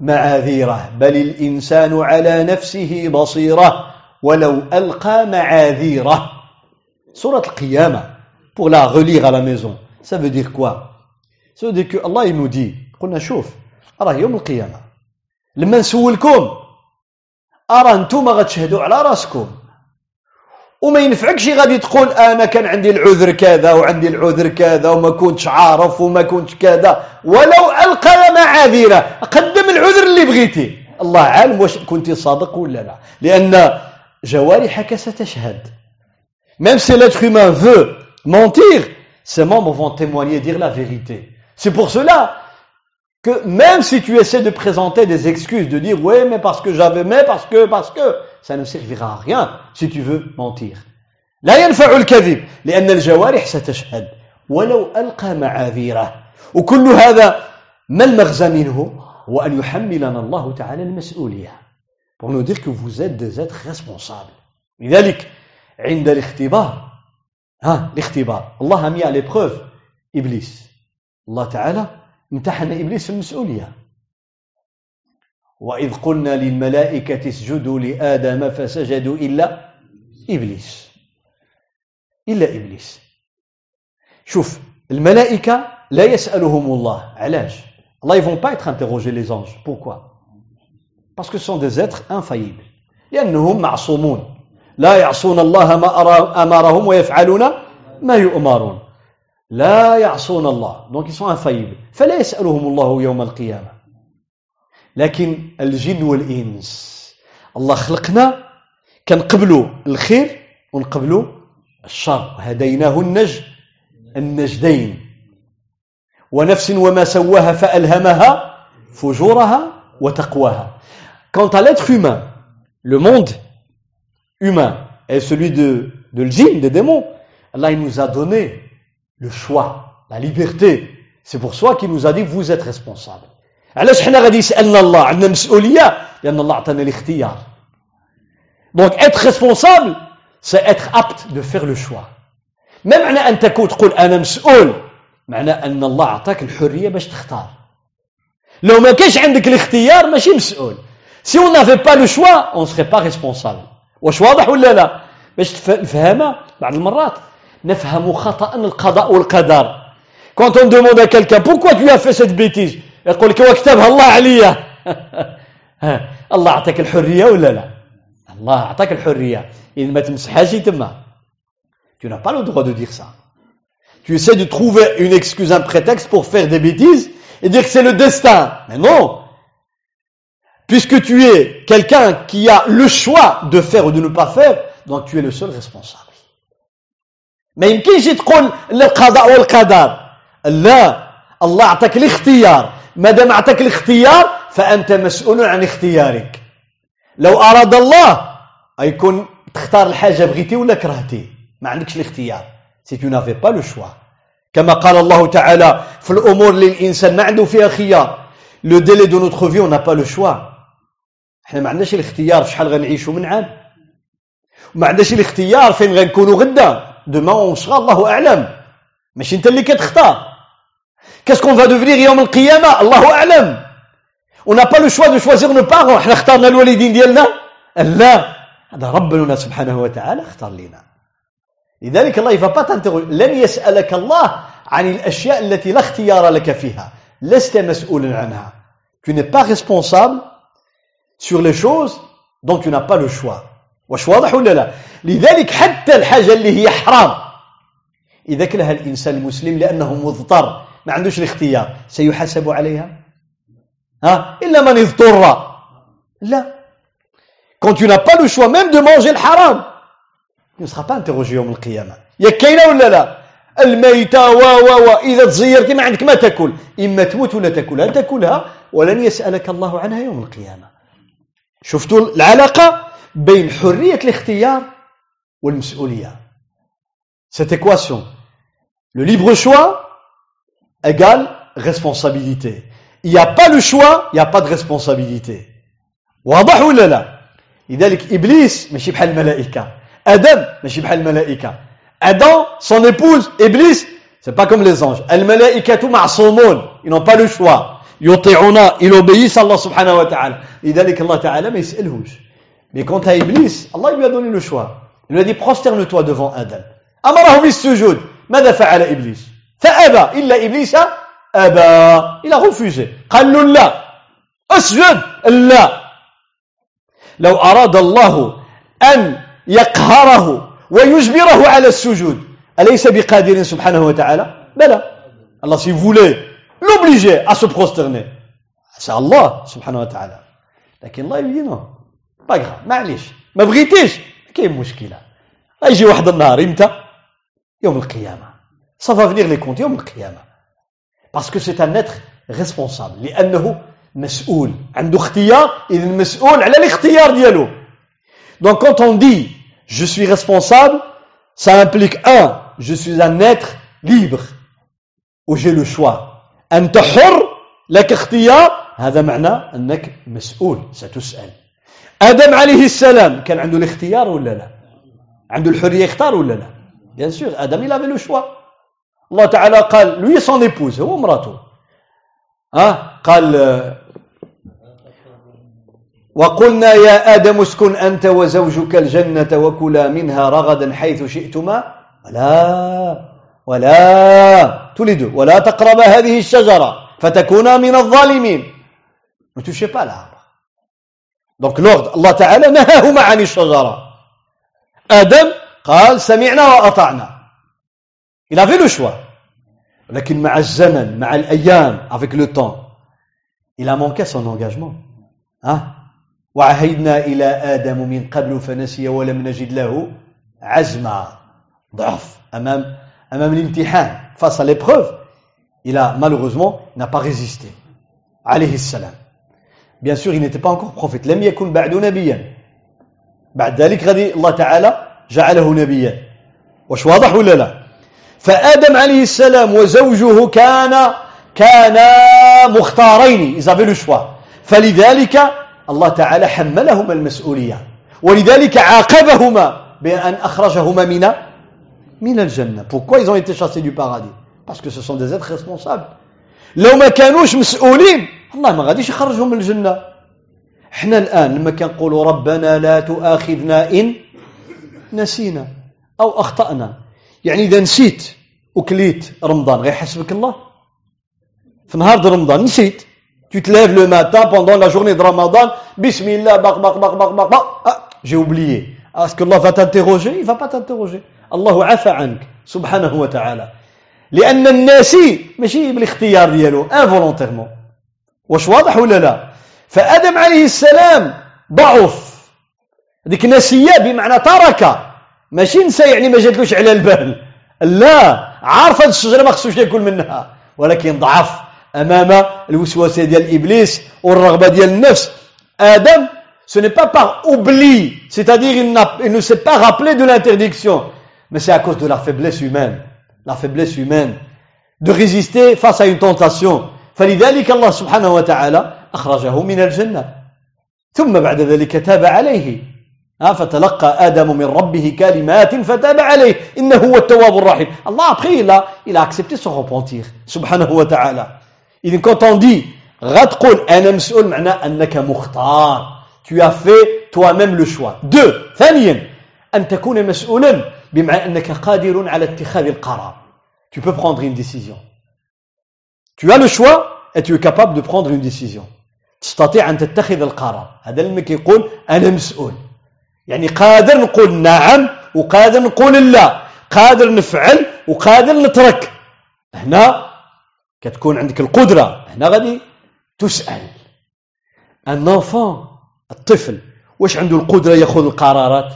معاذيره بل الإنسان على نفسه بصيرة. ولو ألقى معاذيره. سورة القيامة pour la relire à la maison. Ça veut dire quoi? Ça veut dire que Allah il nous dit قلنا شوف راه يوم القيامة. لما نسولكم أرى أنتم غتشهدوا على رأسكم. وما ينفعكش غادي تقول أنا كان عندي العذر كذا وعندي العذر كذا وما كنتش عارف وما كنتش كذا. ولو ألقى معاذيره قدم العذر اللي بغيتي. الله عالم واش كنت صادق ولا لا. لأن جوارحك ستشهد. Même si l'être humain veut mentir ses membres vont témoigner dire la vérité. C'est pour cela que même si tu essaies de présenter des excuses, de dire ouais mais parce que j'avais mais parce que parce que ça ne servira à rien si tu veux mentir. لا ينفع الكذب لأن الجوارح ستشهد ولو ألقى معاذيره وكل هذا ما المغزى منه هو أن يحملنا الله تعالى المسؤولية pour nous dire que vous êtes des êtres responsables لذلك عند الاختبار ها الاختبار الله a mis à l'épreuve إبليس الله تعالى امتحن إبليس المسؤولية. وإذ قلنا للملائكة اسجدوا لآدم فسجدوا إلا إبليس. إلا إبليس. شوف الملائكة لا يسألهم الله. علاش؟ الله ils vont pas être interrogés les anges. Pourquoi? Parce que ce sont لأنهم معصومون. لا يعصون الله ما أمرهم ويفعلون ما يؤمرون. لا يعصون الله. Ils sont infaillibles. فلا يسألهم الله يوم القيامة. لكن الجن والإنس. الله خلقنا. كنقبلوا الخير ونقبلوا الشر. هديناه النجد. النجدين. ونفس وما سواها فألهمها فجورها وتقواها. Quant à l'être humain, le monde humain et celui de, de l'jinn, des démons, Allah il nous a donné le choix, la liberté. C'est pour ça qu'il nous a dit vous êtes responsable. علاش حنا غادي يسالنا الله عندنا مسؤوليه لأن الله عطانا الاختيار donc être responsable c'est être apte de faire le choix. ما معنى ان تكون تقول أنا مسؤول معنى ان الله عطاك الحريه باش تختار لو ما كانش عندك الاختيار ماشي مسؤول si on n'avait pas le choix on serait pas responsable. واش واضح ولا لا باش نفهمها بعض المرات نفهم خطا القضاء والقدر quand on demande à quelqu'un pourquoi tu as fait cette bêtise يقول لك هو كتبها الله عليا الله اعطاك الحريه ولا لا الله اعطاك الحريه اذا ما تمسحهاش تما tu n'as pas le droit de dire ça tu essaies de trouver une excuse un prétexte pour faire des bêtises et dire que c'est le destin mais non puisque tu es quelqu'un qui a le choix de faire ou de ne pas faire donc tu es le seul responsable ما يمكنش تقول القضاء والقدر. لا الله اعطاك الاختيار. ما دام اعطاك الاختيار فأنت مسؤول عن اختيارك. لو أراد الله يكون تختار الحاجة بغيتي ولا كرهتي. ما عندكش الاختيار. si tu n'avais pas le choix كما قال الله تعالى في الأمور اللي الإنسان ما عنده فيها خيار. le délai de notre vie on n'a pas le choix. إحنا ما عندناش الاختيار شحال غنعيشوا من عام. وما عندناش الاختيار فين غنكونوا غدا. demain on sera الله اعلم ماشي انت اللي كتختار Qu'est-ce qu'on va devenir يوم القيامة الله أعلم On n'a pas le choix de choisir nos parents. إحنا اخترنا الوالدين ديالنا لا هذا ربنا سبحانه وتعالى اختار لنا لذلك الله يفا با لن يسألك الله عن الأشياء التي لا اختيار لك فيها لست مسؤولا عنها tu n'es pas responsable sur les choses dont tu n'as pas le choix. واش واضح ولا لا؟ لذلك حتى الحاجة اللي هي حرام. إذا كلها الإنسان المسلم لأنه مضطر ما عندوش الاختيار. سيحاسب عليها؟ ها؟ إلا من اضطر. لا. Quand tu n'as pas le choix même de manger le haram tu ne seras pas interrogé يوم القيامة يا كاينة ولا لا الميتة و و و إذا تزيرتي ما عندك ما تأكل. إما تموت ولا تاكلها تأكلها ولن يسألك الله عنها يوم القيامة. شفتوا العلاقة؟ بين حرية الاختيار والمسؤولية cette équation le libre choix égale responsabilité. Il n'y a pas le choix, il n'y a pas de responsabilité. واضح ولا لا؟ لذلك إبليس ماشي بحال الملائكة. Adam ماشي بحال الملائكة. Adam, son épouse, Iblis, c'est pas comme les anges. الملائكة معصومون, ils n'ont pas le choix. يطيعون, ils obéissent à Allah subhanahu wa ta'ala. لذلك الله تعالى ما يسألهوش. Mais quant à Iblis, Allah lui a donné le choix. Il lui a dit prosterne-toi devant Adam. أمره بالسجود. ماذا فعل إبليس؟ فأبى إلا إبليس أبى il a refusé. قال له لا اسجد لا لو أراد الله أن يقهره ويجبره على السجود أليس بقادر سبحانه وتعالى بلى الله s'il voulait l'obliger à se prosterner c'est Allah سبحانه وتعالى لكن الله يقول non pas grave. معليش ما بغيتيش كاين مشكلة يجي واحد النهار إمتى يوم القيامة ça va venir les comptes يوم القيامة parce que c'est un être responsable. لأنه مسؤول عنده اختيار إذا مسؤول على الاختيار ديالو donc quand on dit je suis responsable ça implique un je suis un être libre où j'ai le choix. أنت حر لك اختيار هذا معنى أنك مسؤول ستسأل آدم عليه السلام كان عنده الاختيار ولا لا؟ عنده الحرية يختار ولا لا؟ بيان سور آدم il avait choix. الله تعالى قال lui son épouse هو مراته ها قال وقلنا يا آدم اسكن أنت وزوجك الجنة وكلا منها رغدا حيث شئتما. ولا ولا تولدوا ولا تقرب هذه الشجرة فتكونا من الظالمين. ما pas l'arbre donc l'ordre الله تعالى نهاهما عن الشجرة آدم قال سمعنا وأطعنا il avait le choix. لكن مع الزمن مع الأيام avec le temps il a manqué son hein? وعهدنا إلى آدم من قبل فنسي ولم نجد له عزما ضعف أمام أمام الامتحان face à l'épreuve il n'a pas résisté. عليه السلام bien sûr il n'était pas encore prophète. لم يكن بعد نبيا بعد ذلك غادي الله تعالى جعله نبيا واش واضح ولا لا فآدم عليه السلام وزوجه كان كانا مختارين ils avaient le فلذلك الله تعالى حملهما المسؤولية ولذلك عاقبهما بأن أخرجهما من من الجنة pourquoi ils ont été chassés du paradis? Parce que ce sont des êtres responsables. لو ما كانوش مسؤولين الله ما غاديش يخرجهم من الجنة. إحنا الآن لما كنقولوا ربنا لا تؤاخذنا إن نسينا أو أخطأنا. يعني إذا نسيت وكليت رمضان غيحسبك الله. في نهار رمضان نسيت. Tu te lèves le matin pendant la journée de Ramadan, Bismillah, bak, bak, bak, bak, bak, bak. Ah, j'ai oublié. Est-ce que Allah va t'interroger? Il va pas t'interroger. الله عفى عنك سبحانه وتعالى لأن الناسي ماشي بالاختيار ديالو انفولونتيرمون واش واضح ولا لا؟ فآدم عليه السلام ضعف. هذيك نسية بمعنى ترك. ماشي نسى يعني ما جاتلوش على البال. لا عارف هذه الشجرة ما خصوش ياكل منها. ولكن ضعف أمام الوسوسه ديال إبليس والرغبة ديال النفس. آدم ce n'est pas par oubli. C'est-à-dire il, il ne s'est pas rappelé de l'interdiction. Mais c'est à cause de la faiblesse humaine. La faiblesse humaine de résister face à une tentation. فلذلك الله سبحانه وتعالى أخرجه من الجنة. ثم بعد ذلك تاب عليه. فتلقى آدم من ربه كلمات فتاب عليه. إنه هو التواب الرحيم. الله après il a, il a accepté سبحانه وتعالى. إذن quand on غتقول أنا مسؤول معناه أنك مختار. Tu as fait toi-même le choix. Deux. ثانيا أن تكون مسؤولا بمعنى أنك قادر على اتخاذ القرار. Tu peux prendre une décision. Tu as le choix et tu es capable de prendre une décision. تستطيع أن تتخذ القرار. هذا اللي كيقول أنا مسؤول. يعني قادر نقول نعم وقادر نقول لا. قادر نفعل وقادر نترك. هنا كتكون عندك القدرة. هنا غادي تسأل. ان enfant الطفل واش عنده القدرة يأخذ القرارات؟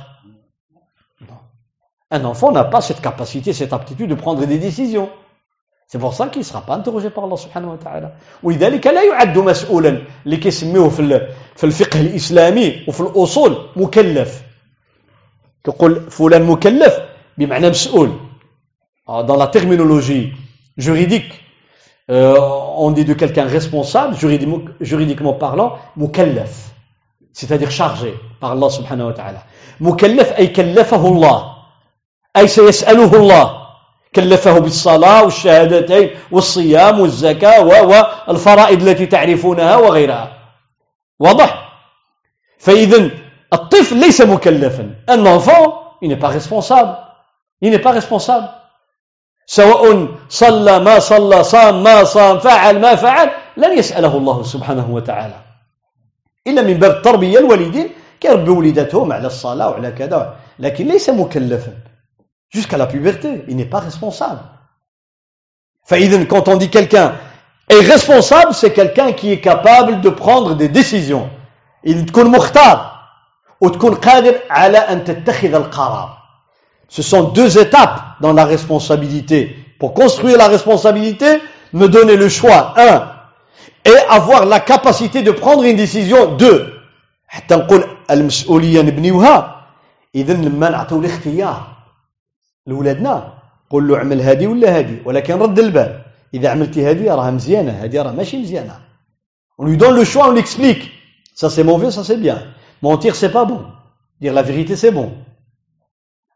Un enfant n'a pas cette capacité, cette aptitude de prendre des décisions. Ça qu'il ne sera pas interrogé par Allah subhanahu wa ta'ala. ولذلك لا يعد مسؤولا اللي كيسميوه في في الفقه الإسلامي وفي الأصول مكلف. تقول فلان مكلف بمعنى مسؤول. Dans la terminologie juridique, euh, on dit de quelqu'un responsable, juridiquement, juridiquement parlant, mukallaf, c'est-à-dire chargé par Allah subhanahu wa ta'ala. مكلف أي كلفه الله أي سيسأله الله كلفه بالصلاة والشهادتين والصيام والزكاة والفرائض التي تعرفونها وغيرها. واضح؟ فإذا الطفل ليس مكلفا. Un enfant il n'est pas responsable. Il n'est pas responsable. سواء صلى ما صلى صام ما صام فعل ما فعل لن يسأله الله سبحانه وتعالى. إلا من باب التربية الوالدين كيربي وليداتهم على الصلاة وعلى كذا. لكن ليس مكلفا. jusqu'à la puberté il n'est pas responsable فإذا quand on dit quelqu'un est responsable c'est quelqu'un qui est capable de prendre des décisions il تكون مختار وتكون قادر على أن تتخذ القرار Ce sont deux étapes dans la responsabilité. Pour construire la responsabilité, me donner le choix, un, et avoir la capacité de prendre une décision, deux. حتى نقول المسؤولية نبنيوها إذا لما نعطيو الاختيار لولادنا قول له اعمل هذه ولا هذه ولكن رد البال إذا عملتي هذه راها مزيانة هذه راه ماشي مزيانة on lui donne le choix on l'explique ça c'est mauvais ça c'est bien Mentir, c'est pas bon. Dire la vérité, c'est bon.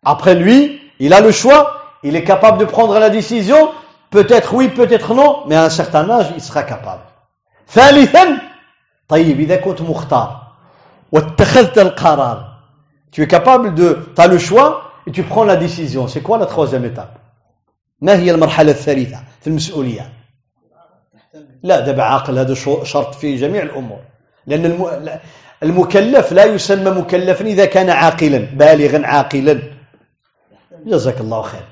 Après lui, il a le choix, il est capable de prendre la décision, peut-être oui, peut-être non, mais à un certain âge, il sera capable. ثالثا طيب إذا كنت مختار واتخذت القرار tu es capable de tu as le choix et tu prends la décision. C'est quoi la troisième étape? ما هي المرحلة الثالثة في المسؤولية لا دابا عاقل هذا شرط في جميع الأمور لأن المكلف لا يسمى مكلفا إذا كان عاقلا بالغا عاقلا جزاك الله خير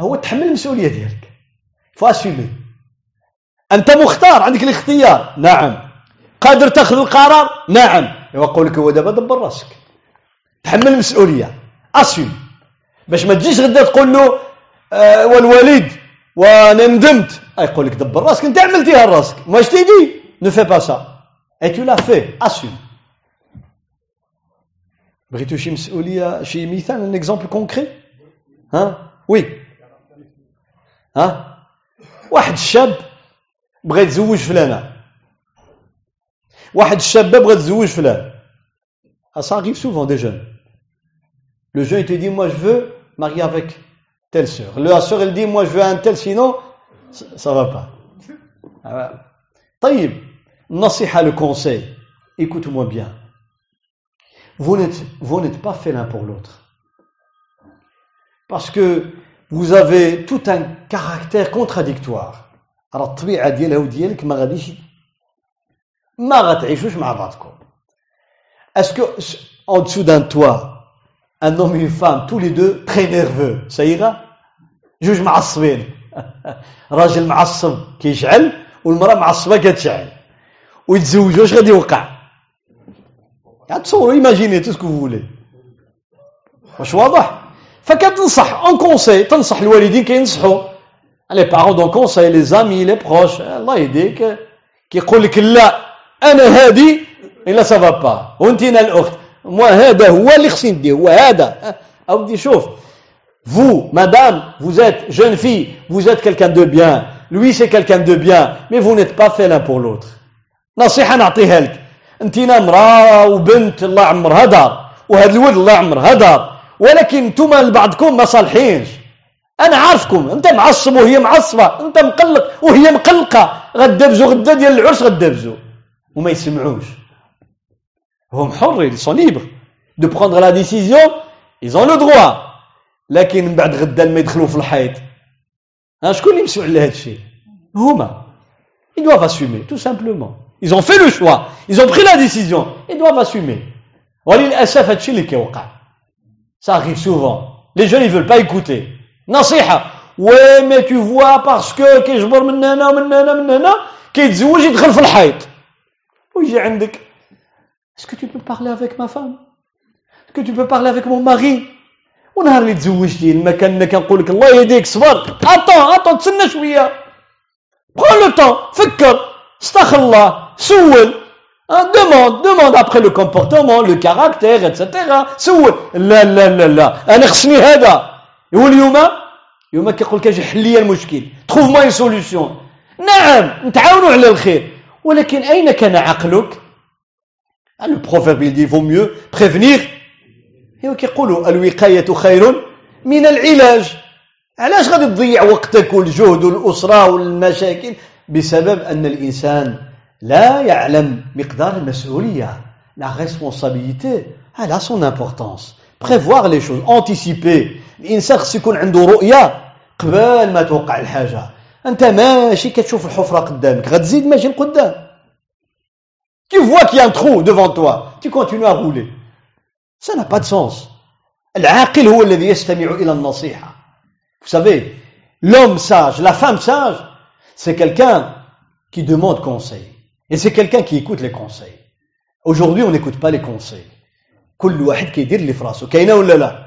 هو تحمل المسؤولية ديالك ف assumer أنت مختار عندك الاختيار نعم قادر تاخذ القرار نعم يقول لك هو دابا دبر راسك تحمل المسؤولية assumer باش ما تجيش غدا تقول له آه والوالد وأنا ندمت. يقول لك دبر راسك أنت عملتيها راسك mais t'ai dit ne fais pas ça et tu l'as fait assume بغيتو شي مسؤولية شي مثال un exemple concret ها؟ oui ها؟ واحد الشاب بغى يتزوج فلانة. واحد الشابه بغى تزوج فلان. Ça arrive souvent des jeunes. Le jeune il te dit moi je veux marier avec telle sœur la sœur elle dit moi je veux un tel sinon ça va pas طيب نصيحة le conseil écoute-moi bien vous n'êtes vous n'êtes pas fait l'un pour l'autre parce que vous avez tout un caractère contradictoire راه الطبيعة ديالها وديالك ما غاديش ما غتعيشوش مع بعضكم est-ce que en dessous d'un toit un homme et une femme tous les deux très nerveux. Ça ira? جوج معصبين راجل معصب كيشعل والمراه معصبه كتشعل ويتزوجوا واش غادي يوقع تصوروا imaginez tout ce que voulez واش واضح فكتنصح on conseille تنصح الوالدين كينصحوا les parents donnent conseil les amis les proches الله يهديك كيقول لك لا أنا هادي الا سافا با وانت الاخت هذا هو اللي خصني ندير هو هذا. أودي شوف. Vous, madame, vous êtes jeune fille, vous êtes quelqu'un de bien. Lui, c'est quelqu'un de bien. Mais vous n'êtes pas fait l'un pour. نصيحة نعطيها لك. انت مرأة وبنت الله عمرها دار وهذا الولد الله عمرها دار ولكن أنتم لبعضكم ما صالحينش أنا عارفكم انت معصب وهي معصبه انت مقلق وهي مقلقه غدابزو غدا ديال العرس غدابزو وما يسمعوش ils sont libres de prendre la décision ils ont le droit لكن من بعد غدا لما يدخلوا في الحيط ها شكون اللي مسؤول على هذا الشيء هما ils doivent assumer tout simplement ils ont fait le choix ils ont pris la décision ils doivent assumer وللاسف هذا الشيء اللي كيوقع ça arrive souvent les jeunes ils veulent pas écouter نصيحه وي مي تو فوا باسكو كيجبر من هنا ومن هنا من هنا كيتزوج يدخل في الحيط ويجي عندك est-ce que tu peux parler avec ma femme? Est-ce que tu peux parler avec mon mari? ونهار اللي تزوجتي المكان كنقول لك الله يهديك صبر اتون اتون تسنى شوية برون لو طون فكر استغفر الله سول demande demande après le comportement le caractère etc سول لا لا لا لا أنا خصني هذا واليوم اليوم كيقول لك أجي حل لي المشكل trouve-moi solution نعم نتعاونوا على الخير ولكن اين كان عقلك le proverbe il dit vaut mieux prévenir. هي كيقولوا الوقاية خير من العلاج. علاش غادي تضيع وقتك والجهد والأسرة والمشاكل. بسبب أن الإنسان لا يعلم مقدار المسؤولية. La responsabilité elle a son importance. Prévoir les choses anticiper. الإنسان خص يكون عنده رؤية قبل ما توقع الحاجة. أنت ماشي كتشوف الحفرة قدامك غتزيد ماشي لقدام. tu vois qu'il y a un trou devant toi tu continues à rouler Ça n'a pas de sens. العاقل هو الذي يستمع إلى النصيحة. Vous savez, l'homme sage, la femme sage, c'est quelqu'un qui demande conseil. Et c'est quelqu'un qui écoute les conseils. Aujourd'hui, on n'écoute pas les conseils. كل واحد كيدير اللي في راسه كاينه ولا لا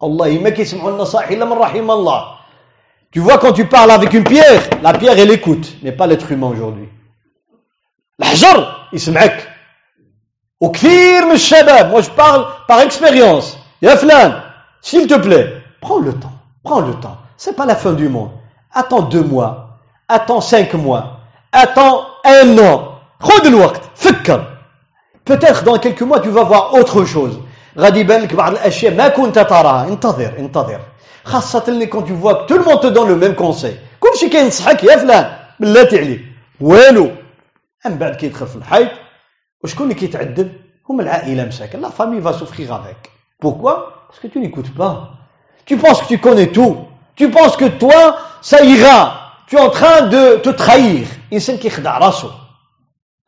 والله ما كيسمعوا النصائح الا من رحم الله tu vois quand tu parles avec une pierre la pierre elle écoute mais pas l'être humain aujourd'hui الحجر يسمعك وكثير من الشباب moi je parle par expérience يا فلان s'il te plaît prends le temps prends le temps c'est pas la fin du monde attends deux mois attends cinq mois attends un an خذ الوقت فكر peut-être dans quelques mois tu vas voir autre chose غادي يبان لك بعض الاشياء ما كنت تراها انتظر انتظر خاصة اللي كون tu vois que tout le monde te donne le même conseil كلشي كينصحك يا فلان بلاتي عليك والو من بعد كيدخل في الحيط وشكون اللي كيتعذب؟ هما العائلة مساكن لا فامي va souffrir avec. Pourquoi parce que tu n'écoutes pas. Tu penses que tu connais tout. Tu penses que toi ça ira. Tu es en train de انسان كيخدع راسو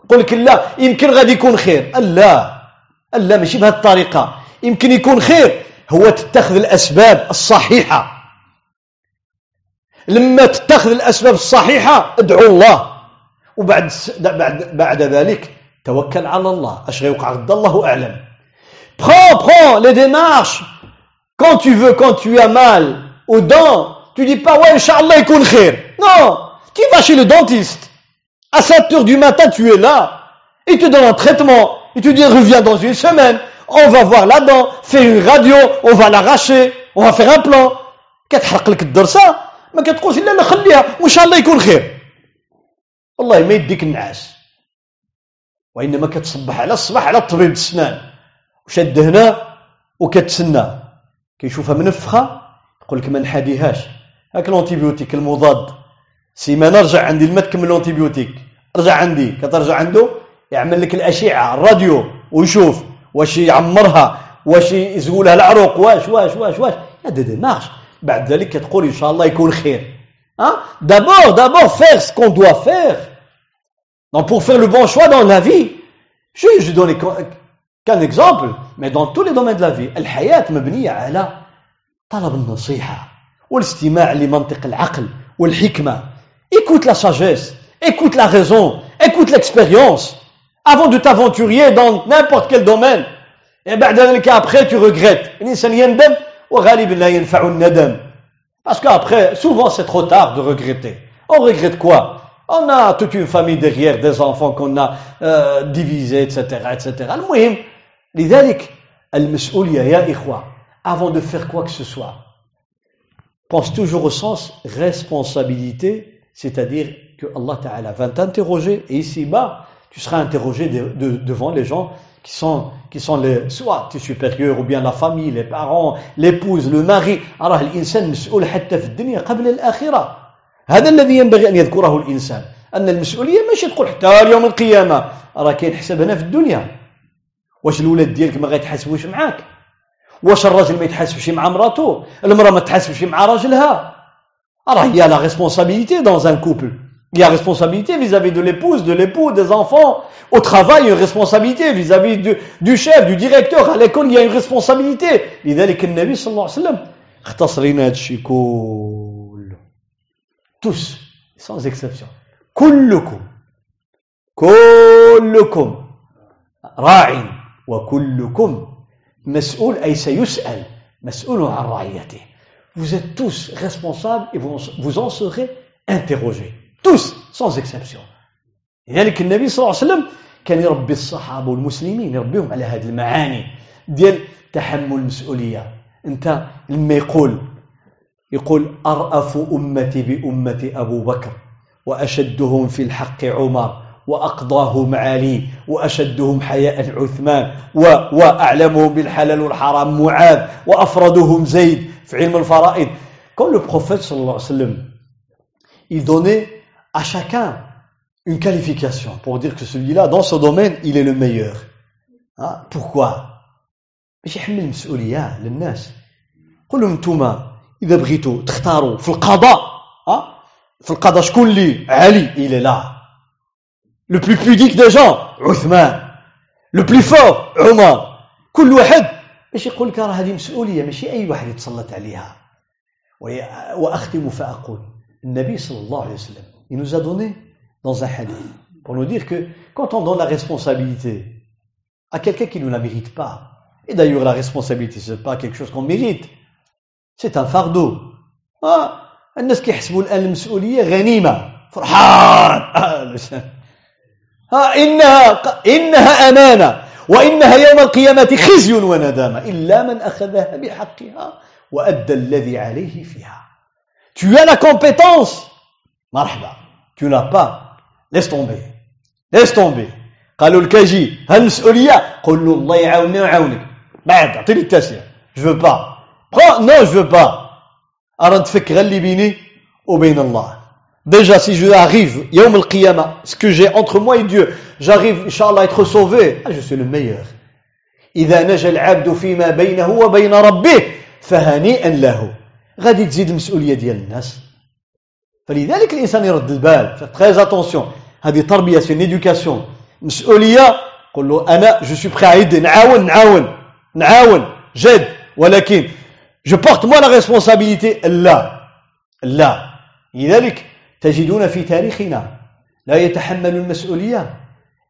يقول لك لا يمكن غادي يكون خير لا لا ماشي بهذه الطريقة يمكن يكون خير هو تتخذ الاسباب الصحيحه لما تتخذ الاسباب الصحيحه ادعو الله وبعد بعد بعد ذلك توكل على الله اش غيوقع غدا الله اعلم prends prends les démarches quand tu veux quand tu as mal aux dents tu dis pas ouais inchallah يكون خير non tu vas chez le dentiste à 7 heures du matin tu es là il te donne un traitement il te dit reviens dans une semaine on va voir la dent fais une radio on va l'arracher on va faire un plan كتحرق لك الدرسه ما كتقولش لا لا خليها وان شاء الله يكون خير والله ما يديك النعاس. وإنما كتصبح على الصباح على طبيب السنان. وشد هنا وكتسنى. كيشوفها منفخه يقول لك ما نحاديهاش. هاك ال antibiotique المضاد. سيمانه رجع عندي لما تكمل ال antibiotique. رجع عندي. كترجع عنده يعمل لك الأشعة الراديو ويشوف واش يعمرها واش يزولها العروق واش واش واش واش. هذا démarche بعد ذلك كتقول إن شاء الله يكون خير. ها دابور دابور فير سكون دوا فير Donc pour faire le bon choix dans la vie, je, je donne qu'un exemple, mais dans tous les domaines de la vie, الحياة مبنية على طلب النصيحة والاستماع لمنطق العقل والحكمة. Écoute la sagesse, écoute la raison, écoute l'expérience avant de t'aventurer dans n'importe quel domaine. Et بعد ذلك après tu regrettes. الإنسان يندم وغالبا لا ينفع الندم. Parce qu'après, souvent c'est trop tard de regretter. On regrette quoi On a toute une famille derrière, des enfants qu'on a euh, divisés, etc. etc. المهم لذلك المسؤولية يا إخوة avant de faire quoi que ce soit pense toujours au sens responsabilité c'est-à-dire que Allah Ta'ala va t'interroger et ici-bas tu seras interrogé de, de, devant les gens qui sont, qui sont les, soit tes supérieurs ou bien la famille, les parents, l'épouse, le mari. Alors الإنسان مسؤول حتى في الدنيا قبل الآخرة هذا الذي ينبغي أن يذكره الإنسان أن المسؤولية ماشي تقول حتى اليوم القيامة راه كاين حساب هنا في الدنيا واش الولاد ديالك ما غيتحاسبوش معاك واش الراجل ما يتحاسبش مع مراته المراه ما تحاسبش مع راجلها راه هي لا ريسبونسابيلتي دون ان كوبل Il y a responsabilité vis-à-vis de l'épouse, de l'époux, des enfants. Au travail, il y a une responsabilité vis-à-vis du, du, chef, du directeur. À l'école, il y a une responsabilité. لذلك النبي صلى الله عليه وسلم اختصر لنا هادشي كله tous sans exception كلكم كلكم راع وكلكم مسؤول أي سيسأل مسؤول عن رعيته vous êtes tous responsables et vous, vous en serez interrogés Tous sans exception. لذلك النبي صلى الله عليه وسلم كان يربي الصحابة والمسلمين يربيهم على هذه المعاني ديال تحمل المسؤولية انت لما يقول يقول أرأف أمتي بأمة أبو بكر وأشدهم في الحق عمر وأقضاهم علي وأشدهم حياء عثمان وأعلمهم بالحلال والحرام معاذ وأفردهم زيد في علم الفرائض Quand le صلى الله عليه وسلم il donnait à chacun une qualification pour dire que celui-là dans ce domaine il est le meilleur. Hein? pourquoi? باش يحمل المسؤوليه للناس قول لهم انتوما اذا بغيتوا تختاروا في القضاء ها في القضاء شكون اللي علي il est là. Le plus pudique des gens عثمان le plus fort عمر كل واحد باش يقول لك راه هذه مسؤوليه ماشي اي واحد يتسلط عليها واختم فاقول النبي صلى الله عليه وسلم il nous a donné dans un hadith pour nous dire que quand on donne la responsabilité à quelqu'un qui ne la mérite pas et d'ailleurs, la responsabilité, ce n'est pas quelque chose qu'on mérite. C'est un fardeau. Ah, الناس كيحسبوا الان المسؤوليه غنيمه فرحان ها انها انها امانه وانها يوم القيامه خزي وندامه الا من اخذها بحقها وادى الذي عليه فيها tu as la compétence مرحبا Tu n'as pas. Laisse tomber. Laisse tomber. قالوا لك أجي ها المسؤوليه قول له الله يعاوننا ويعاونك بعد اعطيني التاسع je veux pas non je veux pas ارا نتفك غير اللي بيني وبين الله Déjà, si je arrive, يوم القيامة, ce que j'ai entre moi et Dieu, j'arrive, إن شاء الله, à être sauvé, ah, je suis le meilleur. إذا نجا العبد فيما بينه وبين ربه فهنيئا له غادي تزيد المسؤولية ديال الناس فلذلك الإنسان يرد البال تريز اتونسيون هذه تربية سي ايدوكاسيون مسؤولية قول له أنا جو سوي بخي عيد نعاون نعاون نعاون جد ولكن جو بورت موا لا ريسبونسابيلتي لا لا. لذلك تجدون في تاريخنا لا يتحمل المسؤولية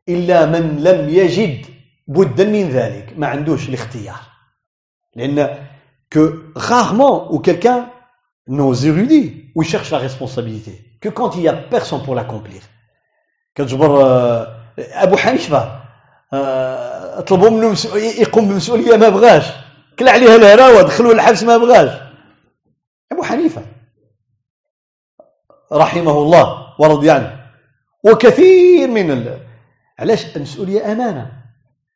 إلا من لم يجد بدا من ذلك. ما عندوش الاختيار. لأن que rarement ou quelqu'un nos érudits où ils cherchent la responsabilité que quand il y a personne pour l'accomplir كتجبر ابو حنيفه طلبوا منه يقوم بمسؤوليه ما بغاش كلا عليها الهراوه دخلوا الحبس ما بغاش ابو حنيفه رحمه الله ورضي عنه وكثير من ال... علاش المسؤوليه امانه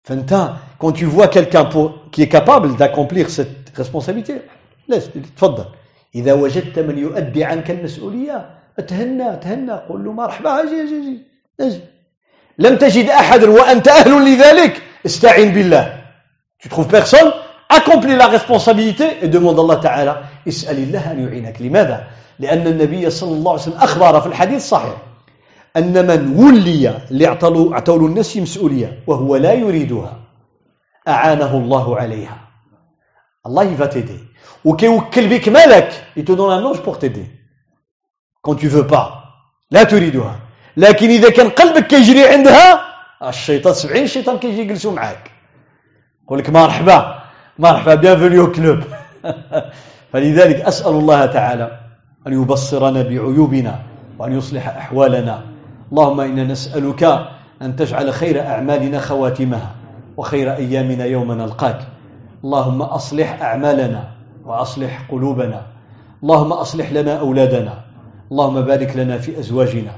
فانت quand tu vois quelqu'un qui est capable d'accomplir cette responsabilité laisse تفضل إذا وجدت من يؤدي عنك المسؤولية تهنى تهنى قول له مرحبا أجي أجي أجي, أجي. لم تجد احدا وأنت أهل لذلك استعين بالله. Tu trouves personne? Accomplis la responsabilité et demande تعالى اسأل الله أن يعينك. لماذا؟ لأن النبي صلى الله عليه وسلم أخبر في الحديث الصحيح أن من ولي اعطوا الناس مسؤولية وهو لا يريدها أعانه الله عليها. الله t'aider. وكيوكل بك ملك donne un ange pour t'aider. Quand tu veux pas. لا تريدها لكن إذا كان قلبك كيجري عندها الشيطان سبعين شيطان كيجي يجلسوا معاك يقول لك مرحبا مرحبا bienvenue au club. فلذلك أسأل الله تعالى أن يبصرنا بعيوبنا وأن يصلح أحوالنا اللهم إنا نسألك أن تجعل خير أعمالنا خواتمها وخير أيامنا يوم نلقاك اللهم أصلح أعمالنا وأصلح قلوبنا. اللهم أصلح لنا أولادنا. اللهم بارك لنا في أزواجنا.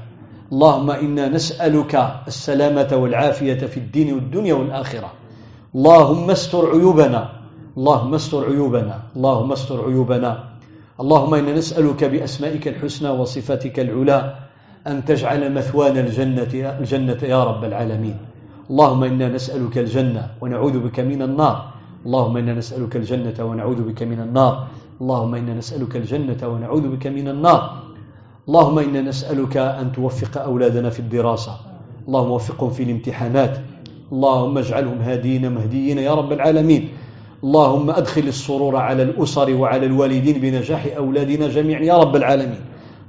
اللهم إنا نسألك السلامة والعافية في الدين والدنيا والآخرة. اللهم استر عيوبنا. اللهم استر عيوبنا. اللهم استر عيوبنا. اللهم إنا نسألك بأسمائك الحسنى وصفاتك العلى أن تجعل مثوانا الجنة, الجنة يا رب العالمين. اللهم إنا نسألك الجنة ونعوذ بك من النار. اللهم إنا نسألك الجنة ونعوذ بك من النار. اللهم إنا نسألك الجنة ونعوذ بك من النار. اللهم إنا نسألك أن توفق أولادنا في الدراسة. اللهم وفقهم في الامتحانات. اللهم اجعلهم هادين مهديين يا رب العالمين. اللهم أدخل السرور على الأسر وعلى الوالدين بنجاح أولادنا جميعا يا رب العالمين.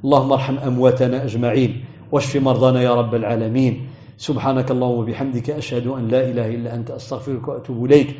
اللهم ارحم أمواتنا أجمعين. واشف مرضانا يا رب العالمين. سبحانك اللهم وبحمدك أشهد أن لا إله إلا أنت أستغفرك وأتوب إليك.